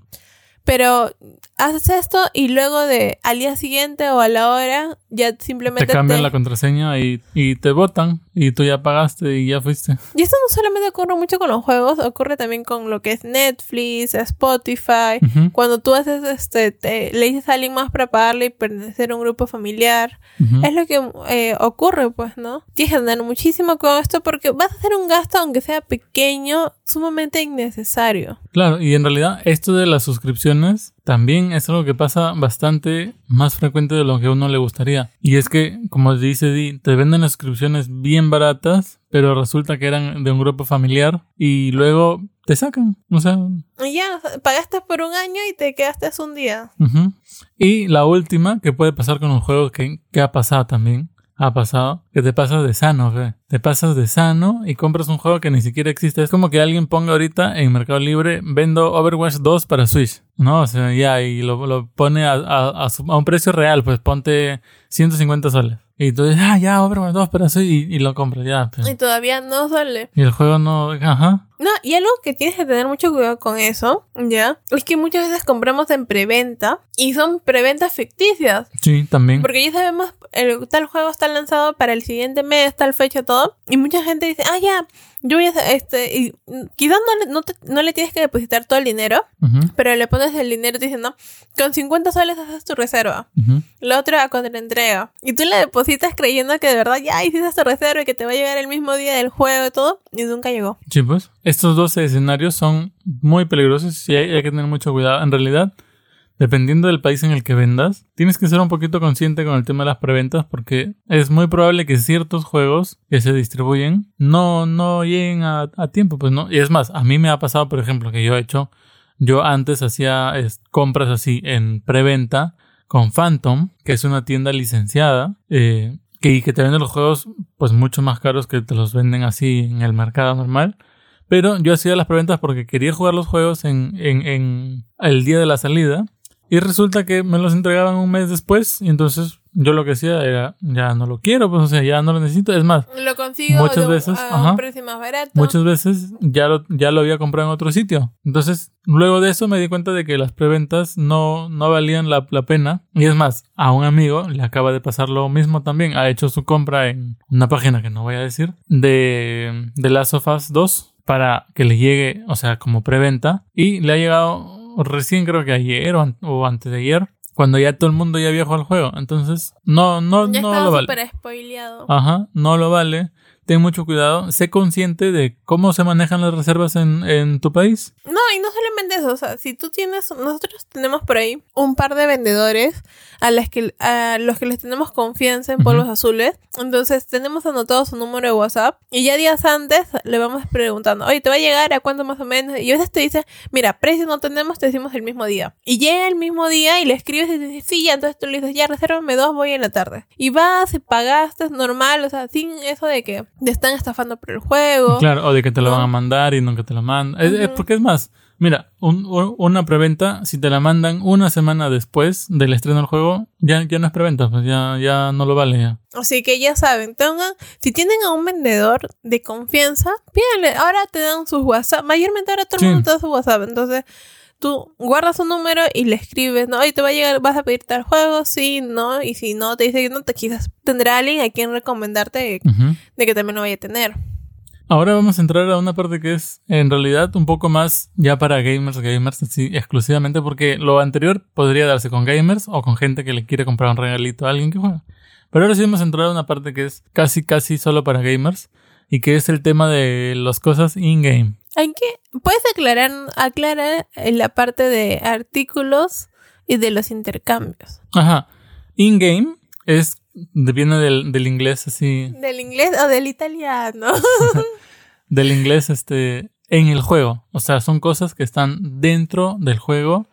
Pero haces esto y luego de al día siguiente o a la hora ya simplemente Te cambian te- la contraseña y, y te votan y tú ya pagaste y ya fuiste. Y esto no solamente ocurre mucho con los juegos, ocurre también con lo que es Netflix, Spotify. Cuando tú haces este, te- le dices a alguien más para pagarle y pertenecer a un grupo familiar. Es lo que eh, ocurre, pues, ¿no? Tienes que tener muchísimo con esto porque vas a hacer un gasto, aunque sea pequeño, sumamente innecesario. Claro, y en realidad esto de las suscripciones también es algo que pasa bastante más frecuente de lo que a uno le gustaría. Y es que, como dice Di, te venden las suscripciones bien baratas, pero resulta que eran de un grupo familiar y luego te sacan. O sea, ya, pagaste por un año y te quedaste un día. y la última que puede pasar con un juego que, que ha pasado también. Ha pasado que te pasas de sano, fe. Te pasas de sano y compras un juego que ni siquiera existe. Es como que alguien ponga ahorita en Mercado Libre, vendo Overwatch 2 para Switch. No, o sea, ya, y lo, lo pone a, a, a, su- a un precio real, pues ponte 150 soles. Y tú dices, ah, ya, Overwatch 2, pero y, y lo compras, ya. pues. Y todavía no sale. Y el juego no, ajá. No, y algo que tienes que tener mucho cuidado con eso, ¿ya? Es que muchas veces compramos en preventa y son preventas ficticias. Sí, también. Porque ya sabemos, el tal juego está lanzado para el siguiente mes, tal fecha, todo. Y mucha gente dice, ah, ya, yo voy a este. Y quizás no le, no, te- no le tienes que depositar todo el dinero, pero le pones el dinero no, con 50 soles haces tu reserva. La otra a contraentrega. Y tú le depositas creyendo que de verdad ya hiciste tu reserva y que te va a llegar el mismo día del juego y todo. Y nunca llegó. Sí, pues. Estos dos escenarios son muy peligrosos y hay, que tener mucho cuidado. En realidad, dependiendo del país en el que vendas, tienes que ser un poquito consciente con el tema de las preventas porque es muy probable que ciertos juegos que se distribuyen no, no lleguen a, tiempo, pues no. Y es más, a mí me ha pasado, por ejemplo, que yo he hecho, yo antes hacía compras así en preventa con Phantom, que es una tienda licenciada, eh, que, que te venden los juegos pues mucho más caros que te los venden así en el mercado normal. Pero yo hacía las preventas porque quería jugar los juegos en, en, en el día de la salida. Y resulta que me los entregaban un mes después. Y entonces yo lo que hacía era, ya no lo quiero, pues o sea, ya no lo necesito. Es más, Lo consigo Muchas de veces, a ajá. un precio más barato. muchas veces ya lo, ya lo había comprado en otro sitio. Entonces, luego de eso me di cuenta de que las preventas no, no valían la, la pena. Y es más, a un amigo le acaba de pasar lo mismo también. Ha hecho su compra en una página que no voy a decir de, de Last of Us 2 para que le llegue, o sea, como preventa. Y le ha llegado recién creo que ayer o, an- o antes de ayer. Cuando ya todo el mundo ya jugado el juego. Entonces, no, no, ya no lo vale. spoileado. Ajá, no lo vale. Ten mucho cuidado. Sé consciente de cómo se manejan las reservas en, en tu país. No, y no solamente eso, o sea, si tú tienes, nosotros tenemos por ahí un par de vendedores a las que a los que les tenemos confianza en polvos azules, entonces tenemos anotado su número de WhatsApp y ya días antes le vamos preguntando, oye, ¿te va a llegar a cuánto más o menos? Y a veces te dice, mira, precio no tenemos, te decimos el mismo día. Y llega el mismo día y le escribes y te dice, sí, ya, entonces tú le dices, ya, resérvame dos, voy en la tarde. Y vas y pagaste, normal, o sea, sin eso de que te están estafando por el juego. Claro, o de que te lo No. van a mandar y nunca te lo mandan. Es- porque es más, mira, un- una preventa, si te la mandan una semana después del estreno del juego, ya, ya no es preventa, pues ya, ya no lo vale ya. Así que ya saben, tengan, si tienen a un vendedor de confianza, pídanle, ahora te dan sus WhatsApp, mayormente ahora todo el Sí. mundo te da su WhatsApp, entonces tú guardas su número y le escribes, ¿no? Y te va a llegar, vas a pedir tal juego, sí, no, y si no, te dice que no, te quizás tendrá alguien a quien recomendarte de que también lo vaya a tener. Ahora vamos a entrar a una parte que es en realidad un poco más ya para gamers, gamers así exclusivamente porque lo anterior podría darse con gamers o con gente que le quiere comprar un regalito a alguien que juega. Pero ahora sí vamos a entrar a una parte que es casi casi solo para gamers y que es el tema de las cosas in-game. Hay que, puedes aclarar, aclarar en la parte de artículos y de los intercambios. Ajá. In-game es, viene del, del inglés así, Del inglés o del italiano. (laughs) del inglés este, en el juego. O sea, son cosas que están dentro del juego.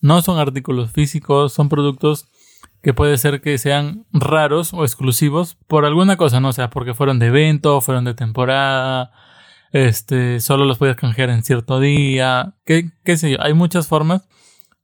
No son artículos físicos, son productos que puede ser que sean raros o exclusivos por alguna cosa, no o sea, porque fueron de evento, fueron de temporada, este, solo los puedes canjear en cierto día, qué, qué sé yo, hay muchas formas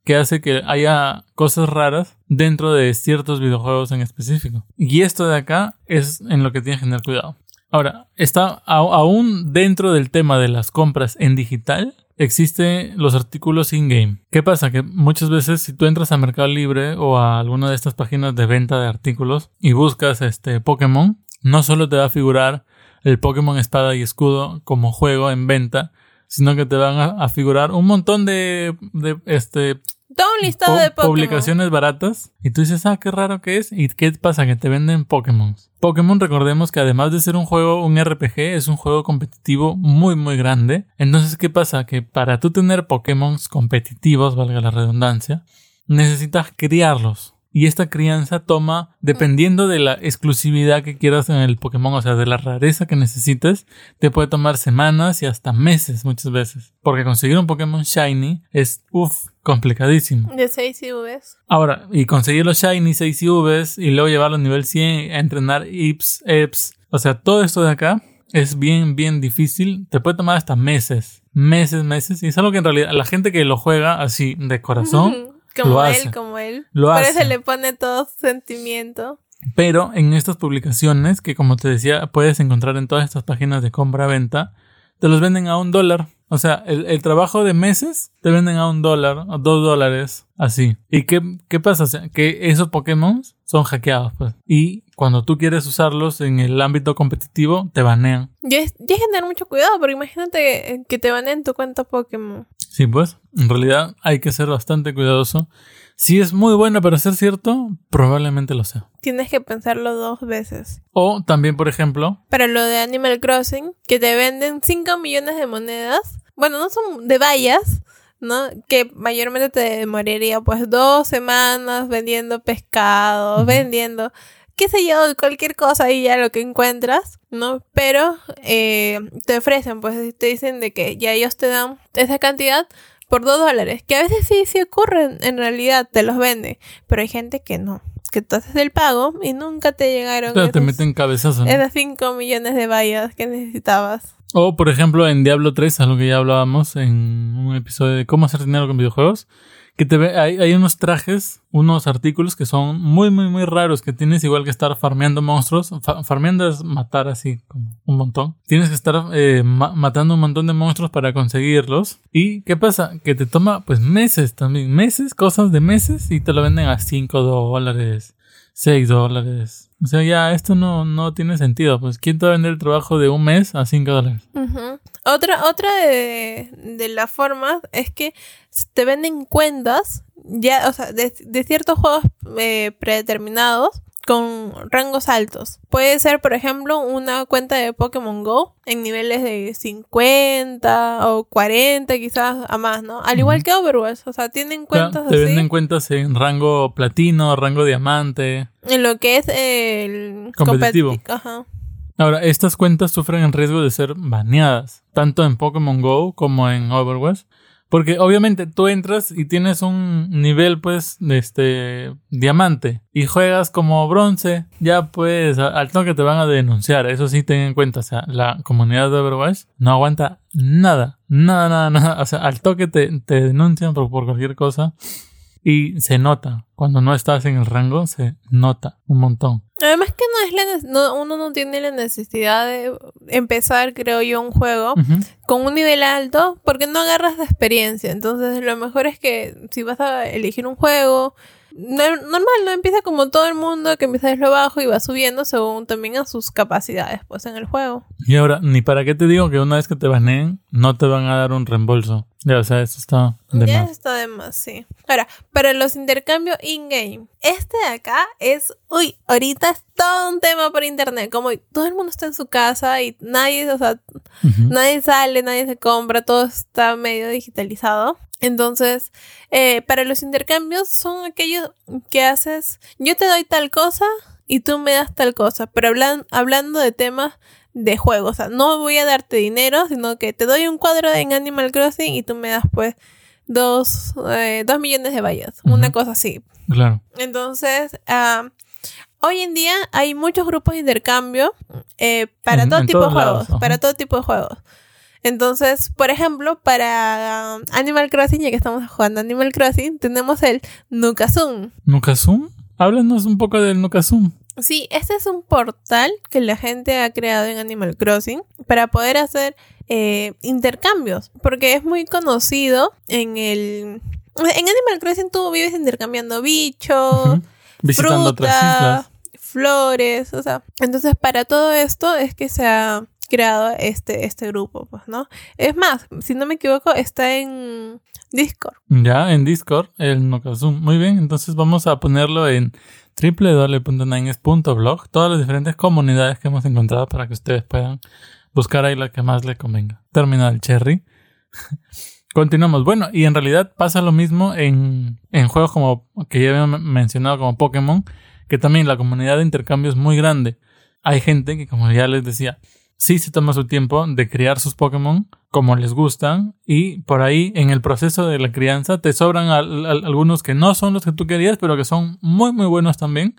que hace que haya cosas raras dentro de ciertos videojuegos en específico. Y esto de acá es en lo que tienes que tener cuidado. Ahora, está aún dentro del tema de las compras en digital, existen los artículos in-game. ¿Qué pasa? Que muchas veces si tú entras a Mercado Libre o a alguna de estas páginas de venta de artículos y buscas este Pokémon, no solo te va a figurar el Pokémon Espada y Escudo como juego en venta, sino que te van a, a figurar un montón de, de este Todo un listado de Pokémon. publicaciones baratas y tú dices, ah, qué raro que es. ¿Y qué pasa? Que te venden Pokémon. Pokémon, recordemos que además de ser un juego, un RPG, es un juego competitivo muy, muy grande. Entonces, ¿qué pasa? Que para tú tener Pokémon competitivos, valga la redundancia, necesitas criarlos. Y esta crianza toma, dependiendo de la exclusividad que quieras en el Pokémon, o sea, de la rareza que necesites, te puede tomar semanas y hasta meses muchas veces. Porque conseguir un Pokémon Shiny es, uff, complicadísimo. De 6 IVs. Ahora, y conseguir los Shiny 6 IVs y luego llevarlo a nivel 100 a entrenar IPS, EPS. O sea, todo esto de acá es bien, bien difícil. Te puede tomar hasta meses, meses, meses. Y es algo que en realidad la gente que lo juega así de corazón. (laughs) como lo él, hace. como él. Lo Por hace. eso le pone todo su sentimiento. Pero en estas publicaciones, que como te decía, puedes encontrar en todas estas páginas de compra-venta, te los venden a un dólar. O sea, el, el trabajo de meses te venden a un dólar, a dos dólares, así. ¿Y qué, qué pasa? O sea, que esos Pokémon son hackeados, pues. Y cuando tú quieres usarlos en el ámbito competitivo, te banean. Y es, y que tener mucho cuidado, porque imagínate que, que te van en tu cuenta Pokémon. Sí, pues, en realidad hay que ser bastante cuidadoso. Si es muy bueno para ser cierto, probablemente lo sea. Tienes que pensarlo dos veces. O también, por ejemplo, Para lo de Animal Crossing, que te venden 5 millones de monedas. Bueno, no son de vallas, ¿no? Que mayormente te demoraría pues dos semanas vendiendo pescado, Ujú. vendiendo, qué sé yo, cualquier cosa y ya lo que encuentras, ¿no? Pero eh, te ofrecen, pues te dicen de que ya ellos te dan esa cantidad por dos dólares, que a veces sí, sí ocurren, en realidad te los venden, pero hay gente que no, que tú haces el pago y nunca te llegaron claro, te esos- meten cabezazo. ¿no? esas 5 millones de vallas que necesitabas. O, por ejemplo, en Diablo 3, algo que ya hablábamos en un episodio de cómo hacer dinero con videojuegos, que te ve, hay, hay unos trajes, unos artículos que son muy, muy, muy raros, que tienes igual que estar farmeando monstruos. Fa- farmeando es matar así como un montón. Tienes que estar eh, ma- matando un montón de monstruos para conseguirlos. ¿Y qué pasa? Que te toma pues meses también, meses, cosas de meses, y te lo venden a 5 dólares, 6 dólares. O sea, ya esto no, no tiene sentido. Pues, ¿quién te va a vender el trabajo de un mes a 5 dólares? Otra, otra de, de las formas es que te venden cuentas, ya, o sea, de, de ciertos juegos eh, predeterminados con rangos altos. Puede ser, por ejemplo, una cuenta de Pokémon Go en niveles de 50 o 40 quizás a más, ¿no? Al igual que Overwatch, o sea, tienen Claro, cuentas te así venden cuentas en rango platino, rango diamante. en lo que es el Competitivo. competi- Ajá. Ahora, estas cuentas sufren el riesgo de ser baneadas, tanto en Pokémon Go como en Overwatch. Porque obviamente tú entras y tienes un nivel, pues, de este diamante y juegas como bronce, ya pues al toque te van a denunciar. Eso sí, ten en cuenta, o sea, la comunidad de Overwatch no aguanta nada, nada, nada, nada. O sea, al toque te, te denuncian por, por cualquier cosa y se nota. Cuando no estás en el rango, se nota un montón. Además que no es la no, uno no tiene la necesidad de empezar, creo yo, un juego con un nivel alto porque no agarras de experiencia. Entonces lo mejor es que si vas a elegir un juego, normal, no empieza como todo el mundo, que empieza desde lo bajo y va subiendo según también a sus capacidades pues en el juego. Y ahora, ni para qué te digo que una vez que te baneen, no te van a dar un reembolso. Ya, o sea, eso está de ya más. está de más, sí. Ahora, para los intercambios in-game, este de acá es, uy, ahorita es todo un tema por internet, como todo el mundo está en su casa y nadie, o sea, Ujú. nadie sale, nadie se compra, todo está medio digitalizado. Entonces, eh, para los intercambios son aquellos que haces, yo te doy tal cosa y tú me das tal cosa, pero hablan- hablando de temas de juego, o sea, no voy a darte dinero, sino que te doy un cuadro en Animal Crossing y tú me das pues dos, eh, dos millones de vallas, una cosa así. Claro. Entonces, ah, hoy en día hay muchos grupos de intercambio eh, para En- todo en tipo de juegos. lados, para todo tipo de juegos. Entonces, por ejemplo, para ah, Animal Crossing, ya que estamos jugando Animal Crossing, tenemos el Nukazun. ¿Nukazum? Háblanos un poco del Nukazum. Sí, este es un portal que la gente ha creado en Animal Crossing para poder hacer eh, intercambios, porque es muy conocido en el... En Animal Crossing tú vives intercambiando bichos, Ujú. Visitando otras islas. fruta, flores, o sea, entonces para todo esto es que se ha creado este, este grupo, pues, ¿no? Es más, si no me equivoco, está en Discord. Ya, en Discord, el Nukazum. Muy bien, entonces vamos a ponerlo en www.nines.blog, todas las diferentes comunidades que hemos encontrado para que ustedes puedan buscar ahí la que más les convenga. Termina el cherry. (laughs) Continuamos. Bueno, y en realidad pasa lo mismo en, en juegos como que ya había mencionado como Pokémon, que también la comunidad de intercambio es muy grande. Hay gente que, como ya les decía, sí se toma su tiempo de criar sus Pokémon como les gustan y por ahí en el proceso de la crianza te sobran al- al- algunos que no son los que tú querías, pero que son muy muy buenos también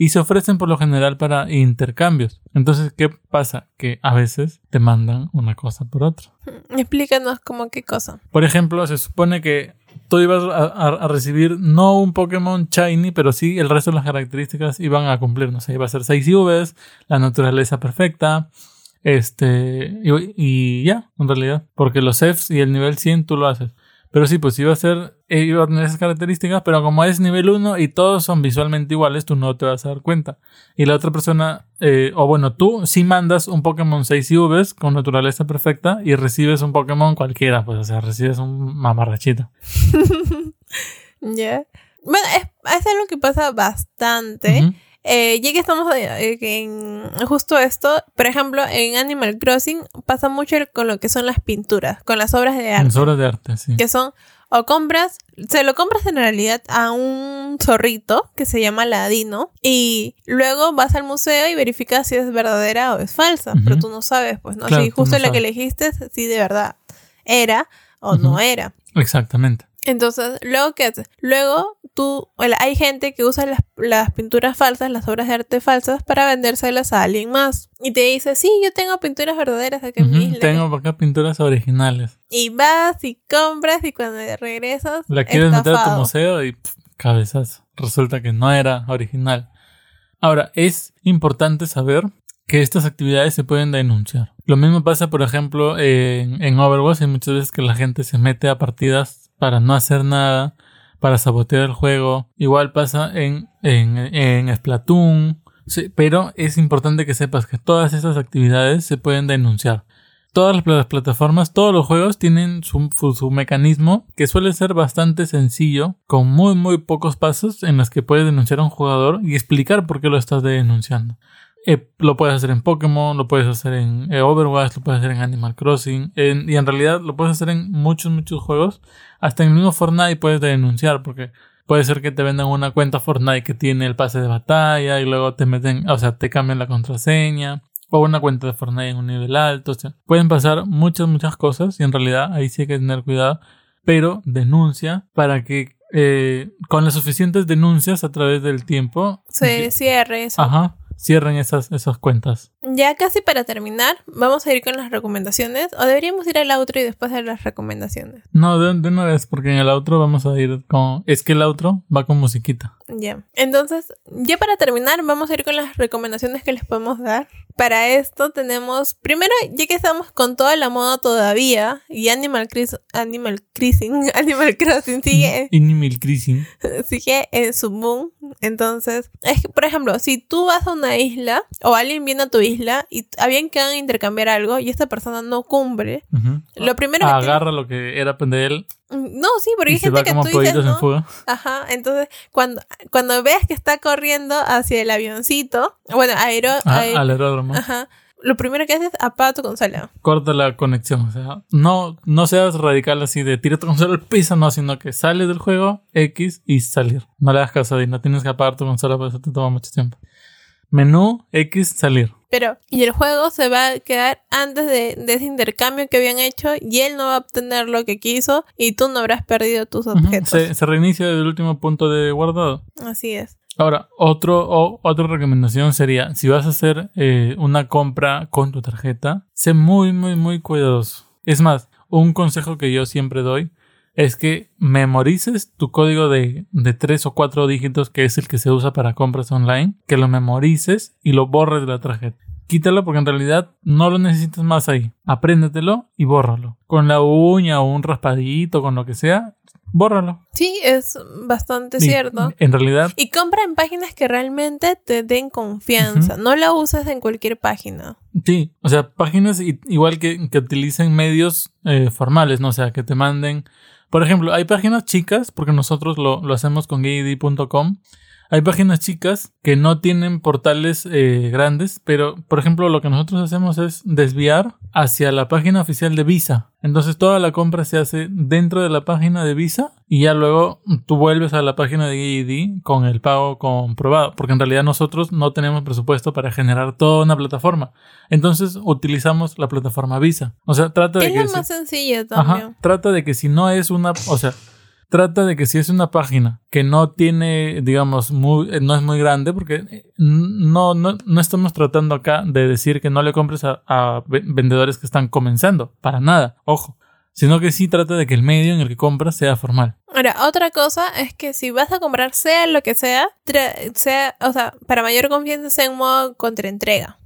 y se ofrecen por lo general para intercambios. Entonces, ¿qué pasa? Que a veces te mandan una cosa por otra. (laughs) Explícanos como qué cosa. Por ejemplo, se supone que tú ibas a, recibir no un Pokémon Shiny, pero sí el resto de las características iban a cumplir. No sé, iba a ser 6 IVs, la naturaleza perfecta, este, y, y ya, en realidad. Porque los Fs y el nivel 100 tú lo haces. Pero sí, pues iba a ser, eh, iba a tener esas características, pero como es nivel 1 y todos son visualmente iguales, tú no te vas a dar cuenta. Y la otra persona, eh, o bueno, tú sí mandas un Pokémon 6 IVs con naturaleza perfecta y recibes un Pokémon cualquiera, pues o sea, recibes un mamarrachito. (laughs) Ya. Bueno, es, es algo que pasa bastante. Eh, ya que estamos eh, en justo esto, por ejemplo, en Animal Crossing pasa mucho con lo que son las pinturas, con las obras de arte, obras de arte, sí. que son o compras, se lo compras en realidad a un zorrito que se llama Ladino y luego vas al museo y verificas si es verdadera o es falsa, pero tú no sabes, pues, ¿no? Claro, si justo no la que elegiste, si de verdad era o no era. Exactamente. Entonces, luego, ¿qué haces? Luego, tú, bueno, hay gente que usa las, las pinturas falsas, las obras de arte falsas, para vendérselas a alguien más. Y te dice, sí, yo tengo pinturas verdaderas acá en mi Ujú, isla". Tengo acá pinturas originales. Y vas y compras y cuando regresas, La quieres meter a tu museo y pff, cabezazo. Resulta que no era original. Ahora, es importante saber que estas actividades se pueden denunciar. Lo mismo pasa, por ejemplo, en, en Overwatch. Hay muchas veces que la gente se mete a partidas para no hacer nada, para sabotear el juego. Igual pasa en, en, en Splatoon. Sí, pero es importante que sepas que todas esas actividades se pueden denunciar. Todas las pla- plataformas, todos los juegos tienen su, su- su mecanismo que suele ser bastante sencillo, con muy muy pocos pasos en los que puedes denunciar a un jugador y explicar por qué lo estás denunciando. Eh, lo puedes hacer en Pokémon, lo puedes hacer en eh, Overwatch, lo puedes hacer en Animal Crossing, en- y en realidad lo puedes hacer en muchos muchos juegos. Hasta en el mismo Fortnite puedes denunciar porque Puede ser que te vendan una cuenta Fortnite que tiene el pase de batalla y luego te meten, o sea, te cambian la contraseña. O una cuenta de Fortnite en un nivel alto. O sea, pueden pasar muchas, muchas cosas y en realidad ahí sí hay que tener cuidado. Pero denuncia para que eh, con las suficientes denuncias a través del tiempo, Se cierre eso. ajá, cierren esas, esas cuentas. Ya casi para terminar, vamos a ir con las recomendaciones. O deberíamos ir al outro y después de las recomendaciones. No, de, de una vez, porque en el outro vamos a ir con... Es que el outro va con musiquita. Ya. Entonces, ya para terminar, vamos a ir con las recomendaciones que les podemos dar. Para esto tenemos, primero, ya que estamos con toda la moda todavía, y Animal, Cris- Animal Crossing, (laughs) Animal Crossing sigue, (laughs) Animal Crossing. sigue en su boom. Entonces, es que, por ejemplo, si tú vas a una isla, o alguien viene a tu isla, y habían que intercambiar algo, y esta persona no cumple, Ujú. lo primero que tienes- Agarra lo que era de él No, sí, porque y hay gente que tú dices, pollitos en ¿no? fuga. Ajá, entonces cuando, cuando veas que está corriendo hacia el avioncito, bueno, aero, Ah, aer- al aeródromo. ajá, lo primero que haces es apaga tu consola. Corta la conexión. O sea, no, no seas radical así de tira tu consola al piso, no, sino que sales del juego, X y salir. No le das caso y no tienes que apagar tu consola, porque eso te toma mucho tiempo. Menú, X, salir. Pero, y el juego se va a quedar antes de, de ese intercambio que habían hecho y él no va a obtener lo que quiso y tú no habrás perdido tus objetos. se, se reinicia desde el último punto de guardado. Así es. Ahora, otro, o- otra recomendación sería, si vas a hacer eh, una compra con tu tarjeta, sé muy, muy, muy cuidadoso. Es más, un consejo que yo siempre doy es que memorices tu código de, de tres o cuatro dígitos, que es el que se usa para compras online, que lo memorices y lo borres de la tarjeta. Quítalo porque en realidad no lo necesitas más ahí. Apréndetelo y bórralo. Con la uña o un raspadito, con lo que sea, bórralo. Sí, es bastante Y, cierto. En realidad, Y compra en páginas que realmente te den confianza. No la uses en cualquier página. Sí, o sea, páginas igual que, que utilicen medios eh, formales, ¿no? O sea, que te manden. Por ejemplo, hay páginas chicas, porque nosotros lo, lo hacemos con gayid.com. Hay páginas chicas que no tienen portales eh, grandes, pero por ejemplo lo que nosotros hacemos es desviar hacia la página oficial de Visa. Entonces toda la compra se hace dentro de la página de Visa y ya luego tú vuelves a la página de GID con el pago comprobado, porque en realidad nosotros no tenemos presupuesto para generar toda una plataforma. Entonces utilizamos la plataforma Visa. O sea, trata de Es que si- más sencillo también. Ajá, trata de que si no es una, o sea, trata de que si es una página que no tiene, digamos, muy, eh, no es muy grande, porque eh, no, no, no estamos tratando acá de decir que no le compres a, a vendedores que están comenzando, para nada, ojo, sino que sí trata de que el medio en el que compras sea formal. Ahora, otra cosa es que si vas a comprar sea lo que sea, sea, o sea, para mayor confianza sea en modo contraentrega.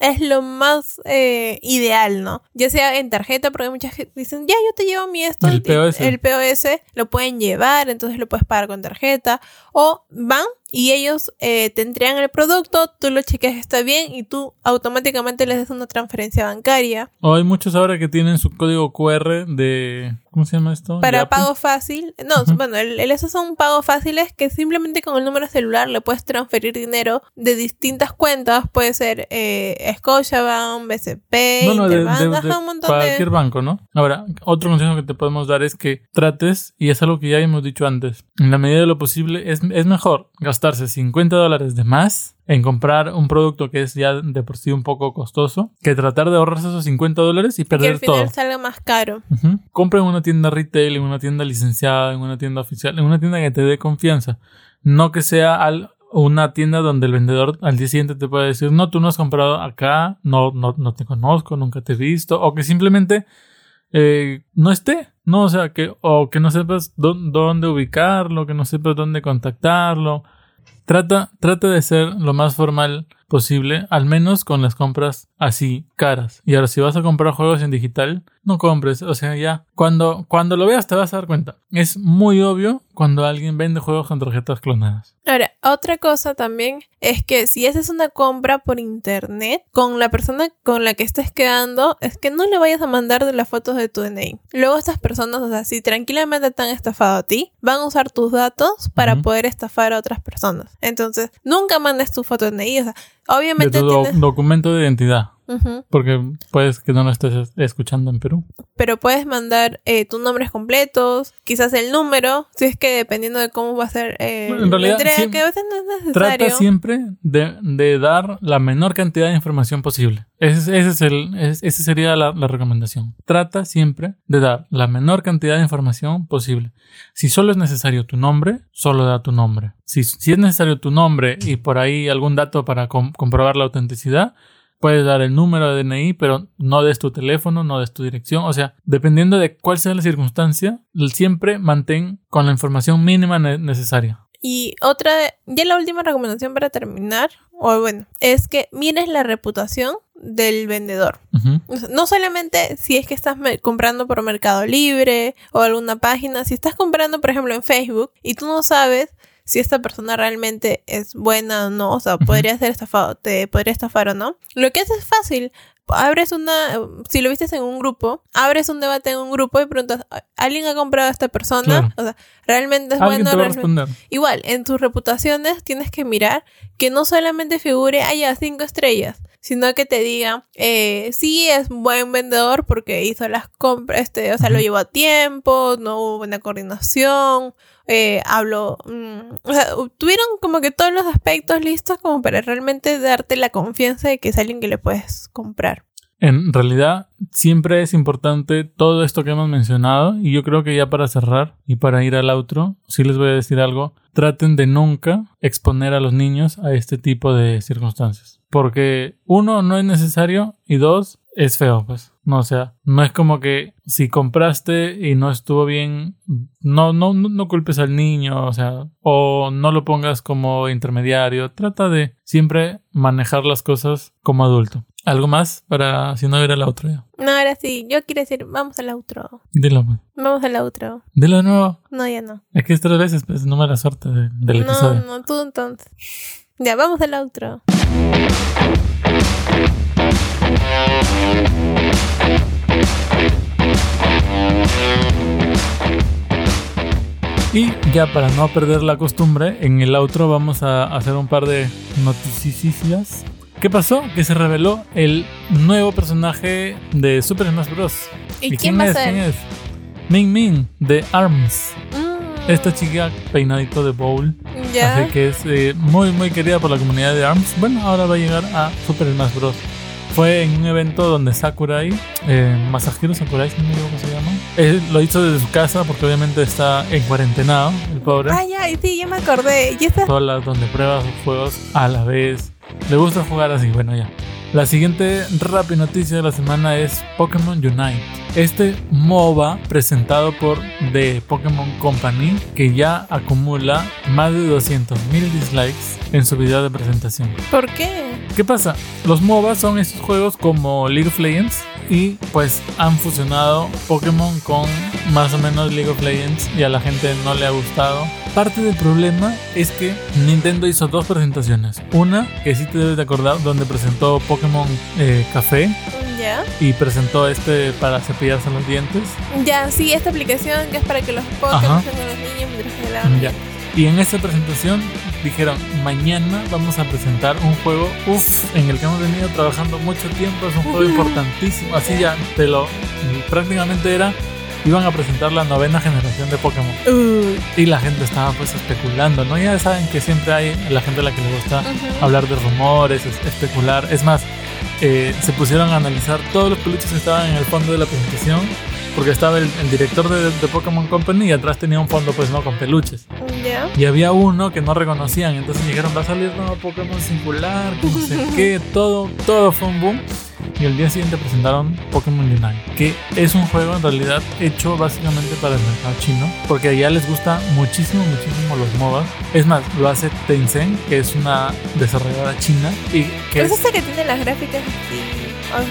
Es lo más eh, ideal, ¿no? Ya sea en tarjeta, porque muchas dicen, ya yo te llevo mi esto. El POS. El POS lo pueden llevar, entonces lo puedes pagar con tarjeta. O van y ellos eh, te entregan el producto, tú lo chequeas está bien y tú automáticamente les das una transferencia bancaria. O hay muchos ahora que tienen su código QR de ¿Cómo se llama esto? Para pago fácil. No, bueno, el, esos son pagos fáciles que simplemente con el número celular le puedes transferir dinero de distintas cuentas. Puede ser eh, Scotiabank, BCP, no, de, un montón cualquier banco, ¿no? Ahora, otro consejo que te podemos dar es que trates, y es algo que ya hemos dicho antes, en la medida de lo posible es, es mejor gastarse 50 dólares de más en comprar un producto que es ya de por sí un poco costoso que tratar de ahorrarse esos 50 dólares y perder que al final salga más caro. Compra en una tienda retail, en una tienda licenciada, en una tienda oficial, en una tienda que te dé confianza. No que sea al, una tienda donde el vendedor al día siguiente te pueda decir, no, tú no has comprado acá, no, no, no te conozco, nunca te he visto, o que simplemente eh, no esté, no, o sea, que, o que no sepas dónde ubicarlo, que no sepas dónde contactarlo, Trata, trata de ser lo más formal posible, al menos con las compras así caras. Y ahora, si vas a comprar juegos en digital, no compres. O sea, ya, cuando, cuando lo veas te vas a dar cuenta. Es muy obvio cuando alguien vende juegos con tarjetas clonadas. Ahora, otra cosa también es que si haces una compra por internet con la persona con la que estés quedando, es que no le vayas a mandar de las fotos de tu DNI. Luego estas personas, o sea, si tranquilamente te han estafado a ti, van a usar tus datos para poder estafar a otras personas. Entonces, nunca mandes tu foto de DNI, o sea, obviamente... De tu documento de identidad. Porque puedes que no lo estés escuchando en Perú. Pero puedes mandar eh, tus nombres completos, quizás el número, si es que dependiendo de cómo va a ser eh, en realidad, que a veces no es necesario. Trata siempre de, dar la menor cantidad de información posible. Ese, es el, esa sería la, recomendación. Trata siempre de dar la menor cantidad de información posible. Si solo es necesario tu nombre, solo da tu nombre. Si, si es necesario tu nombre y por ahí algún dato para comprobar la autenticidad, puedes dar el número de DNI, pero no des tu teléfono, no des tu dirección. O sea, dependiendo de cuál sea la circunstancia, siempre mantén con la información mínima necesaria. Y otra, ya la última recomendación para terminar, o bueno, es que mires la reputación del vendedor. No solamente si es que estás comprando por Mercado Libre o alguna página, si estás comprando, por ejemplo, en Facebook y tú no sabes si esta persona realmente es buena o no, o sea, podría ser estafado, te podría estafar o no. Lo que haces es fácil. Abres una, si lo viste en un grupo, abres un debate en un grupo y preguntas, ¿alguien ha comprado a esta persona? O sea, ¿realmente es bueno? Igual, en tus reputaciones tienes que mirar que no solamente figure, haya cinco estrellas, sino que te diga, eh, sí es buen vendedor porque hizo las compras, este, o sea, lo llevó a tiempo, no hubo buena coordinación, eh, hablo, mm, o sea, tuvieron como que todos los aspectos listos como para realmente darte la confianza de que es alguien que le puedes comprar. En realidad, siempre es importante todo esto que hemos mencionado y yo creo que ya para cerrar y para ir al outro, sí les voy a decir algo, traten de nunca exponer a los niños a este tipo de circunstancias. Porque uno, no es necesario y dos, es feo, pues. No, o sea, no es como que si compraste y no estuvo bien, no, no, no, culpes al niño, o sea, o no lo pongas como intermediario. Trata de siempre manejar las cosas como adulto. ¿Algo más para si no ir al outro ya? No, ahora sí. Yo quiero decir, vamos al outro. Dilo. Pues. Vamos al outro. Dilo de nuevo. No, ya no. Es que es tres veces, pues no me la suerte del episodio. No, no, tú entonces. Ya, vamos al outro. Y ya para no perder la costumbre, en el outro vamos a hacer un par de noticias. ¿Qué pasó? Que se reveló el nuevo personaje de Super Smash Bros. ¿Y, quién, es? ¿Quién es? Ming Ming de ARMS. Mm. Esta chica peinadito de bowl. Así que es eh, muy muy querida por la comunidad de ARMS. Bueno, ahora va a llegar a Super Smash Bros. Fue en un evento donde Sakurai, eh, Masahiro Sakurai, si no me equivoco se llama, Él lo hizo desde su casa porque obviamente está en cuarentenado, el pobre. Ah, ya, sí, ya me acordé. Y esta Sola, donde prueba sus juegos a la vez. Le gusta jugar así, bueno ya. La siguiente rápida noticia de la semana es Pokémon Unite. Este MOBA presentado por The Pokémon Company que ya acumula más de 200.000 dislikes en su video de presentación. ¿Por qué? ¿Qué pasa? Los MOBA son estos juegos como League of Legends y pues han fusionado Pokémon con más o menos League of Legends y a la gente no le ha gustado. Parte del problema es que Nintendo hizo dos presentaciones. Una, que sí te debes de acordar, donde presentó Pokémon eh, Café Ya. y presentó este para cepillarse los dientes. Ya, sí, esta aplicación que es para que los. Pokémon tengan los niños mientras se lavan. Ya. Y en esa presentación dijeron, mañana vamos a presentar un juego, uff, en el que hemos venido trabajando mucho tiempo, es un juego importantísimo. Así ya, te lo, prácticamente era, iban a presentar la novena generación de Pokémon. Uy. Y la gente estaba pues especulando, ¿no? Ya saben que siempre hay la gente a la que le gusta hablar de rumores, es- especular. Es más, eh, se pusieron a analizar todos los peluches que estaban en el fondo de la presentación. Porque estaba el, el director de, de Pokémon Company y atrás tenía un fondo pues no con peluches. Ya. Y había uno que no reconocían. Entonces dijeron, va a salir nuevo Pokémon singular, que no sé qué, (laughs) todo, todo fue un boom. Y el día siguiente presentaron Pokémon Unite, que es un juego en realidad hecho básicamente para el mercado chino, porque allá les gusta muchísimo, muchísimo los MOBAs. Es más, lo hace Tencent, que es una desarrolladora china, y que ¿Es es... esta que tiene las gráficas así? Ay,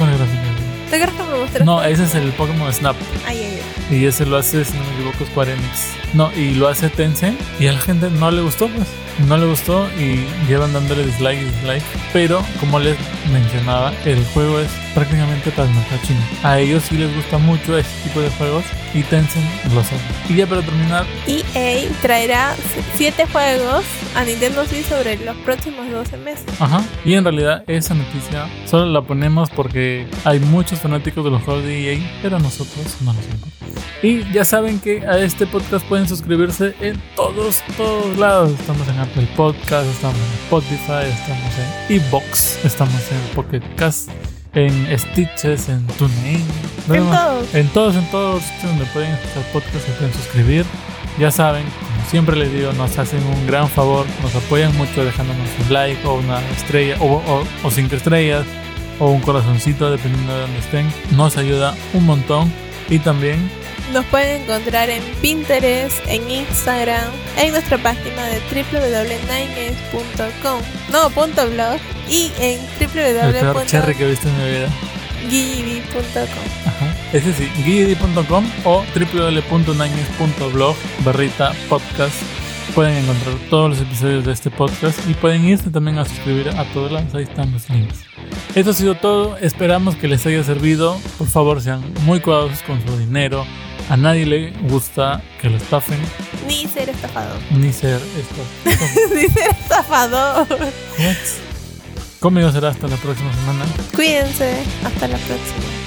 no. ¿Te acuerdas que me mostraste? No, ese es el Pokémon Snap. Ay, ay, ay. Y ese lo hace, si no me equivoco, Square Enix. No, y lo hace Tencent. Y a la gente no le gustó, pues. No le gustó y llevan dándole dislike y dislike. Pero, como les mencionaba, el juego es prácticamente para el mercado chino. A ellos sí les gusta mucho este tipo de juegos y Tencent lo sabe. Y ya para terminar, EA traerá 7 juegos a Nintendo Switch sobre los próximos 12 meses. Ajá. Y en realidad esa noticia solo la ponemos porque hay muchos fanáticos de los juegos de EA, pero nosotros no nos importa. Y ya saben que a este podcast pueden suscribirse en todos, todos lados. Estamos en Apple Podcast, estamos en Spotify, estamos en Evox, estamos en Pocket Cast, en Stitches, en TuneIn. En Bueno, todos. en todos, en todos donde pueden escuchar podcast se pueden suscribir. Ya saben, como siempre les digo, nos hacen un gran favor, nos apoyan mucho dejándonos un like o una estrella o, o- o cinco estrellas o un corazoncito dependiendo de donde estén. Nos ayuda un montón y también Nos pueden encontrar en Pinterest, en Instagram, en nuestra página de www.ninegames.com, no, punto blog, y en el peor cherry www.guidi.com. que he visto en mi vida. Ajá. Ese sí, guidi.com o www.ninegames.blog barrita podcast. Pueden encontrar todos los episodios de este podcast y pueden irse también a suscribir a todos lados. Ahí están los links. Esto ha sido todo. Esperamos que les haya servido. Por favor, sean muy cuidadosos con su dinero. A nadie le gusta que lo estafen Ni ser estafador. ni ser esto. (laughs) Ni ser estafador. Conmigo será hasta la próxima semana. Cuídense. Hasta la próxima.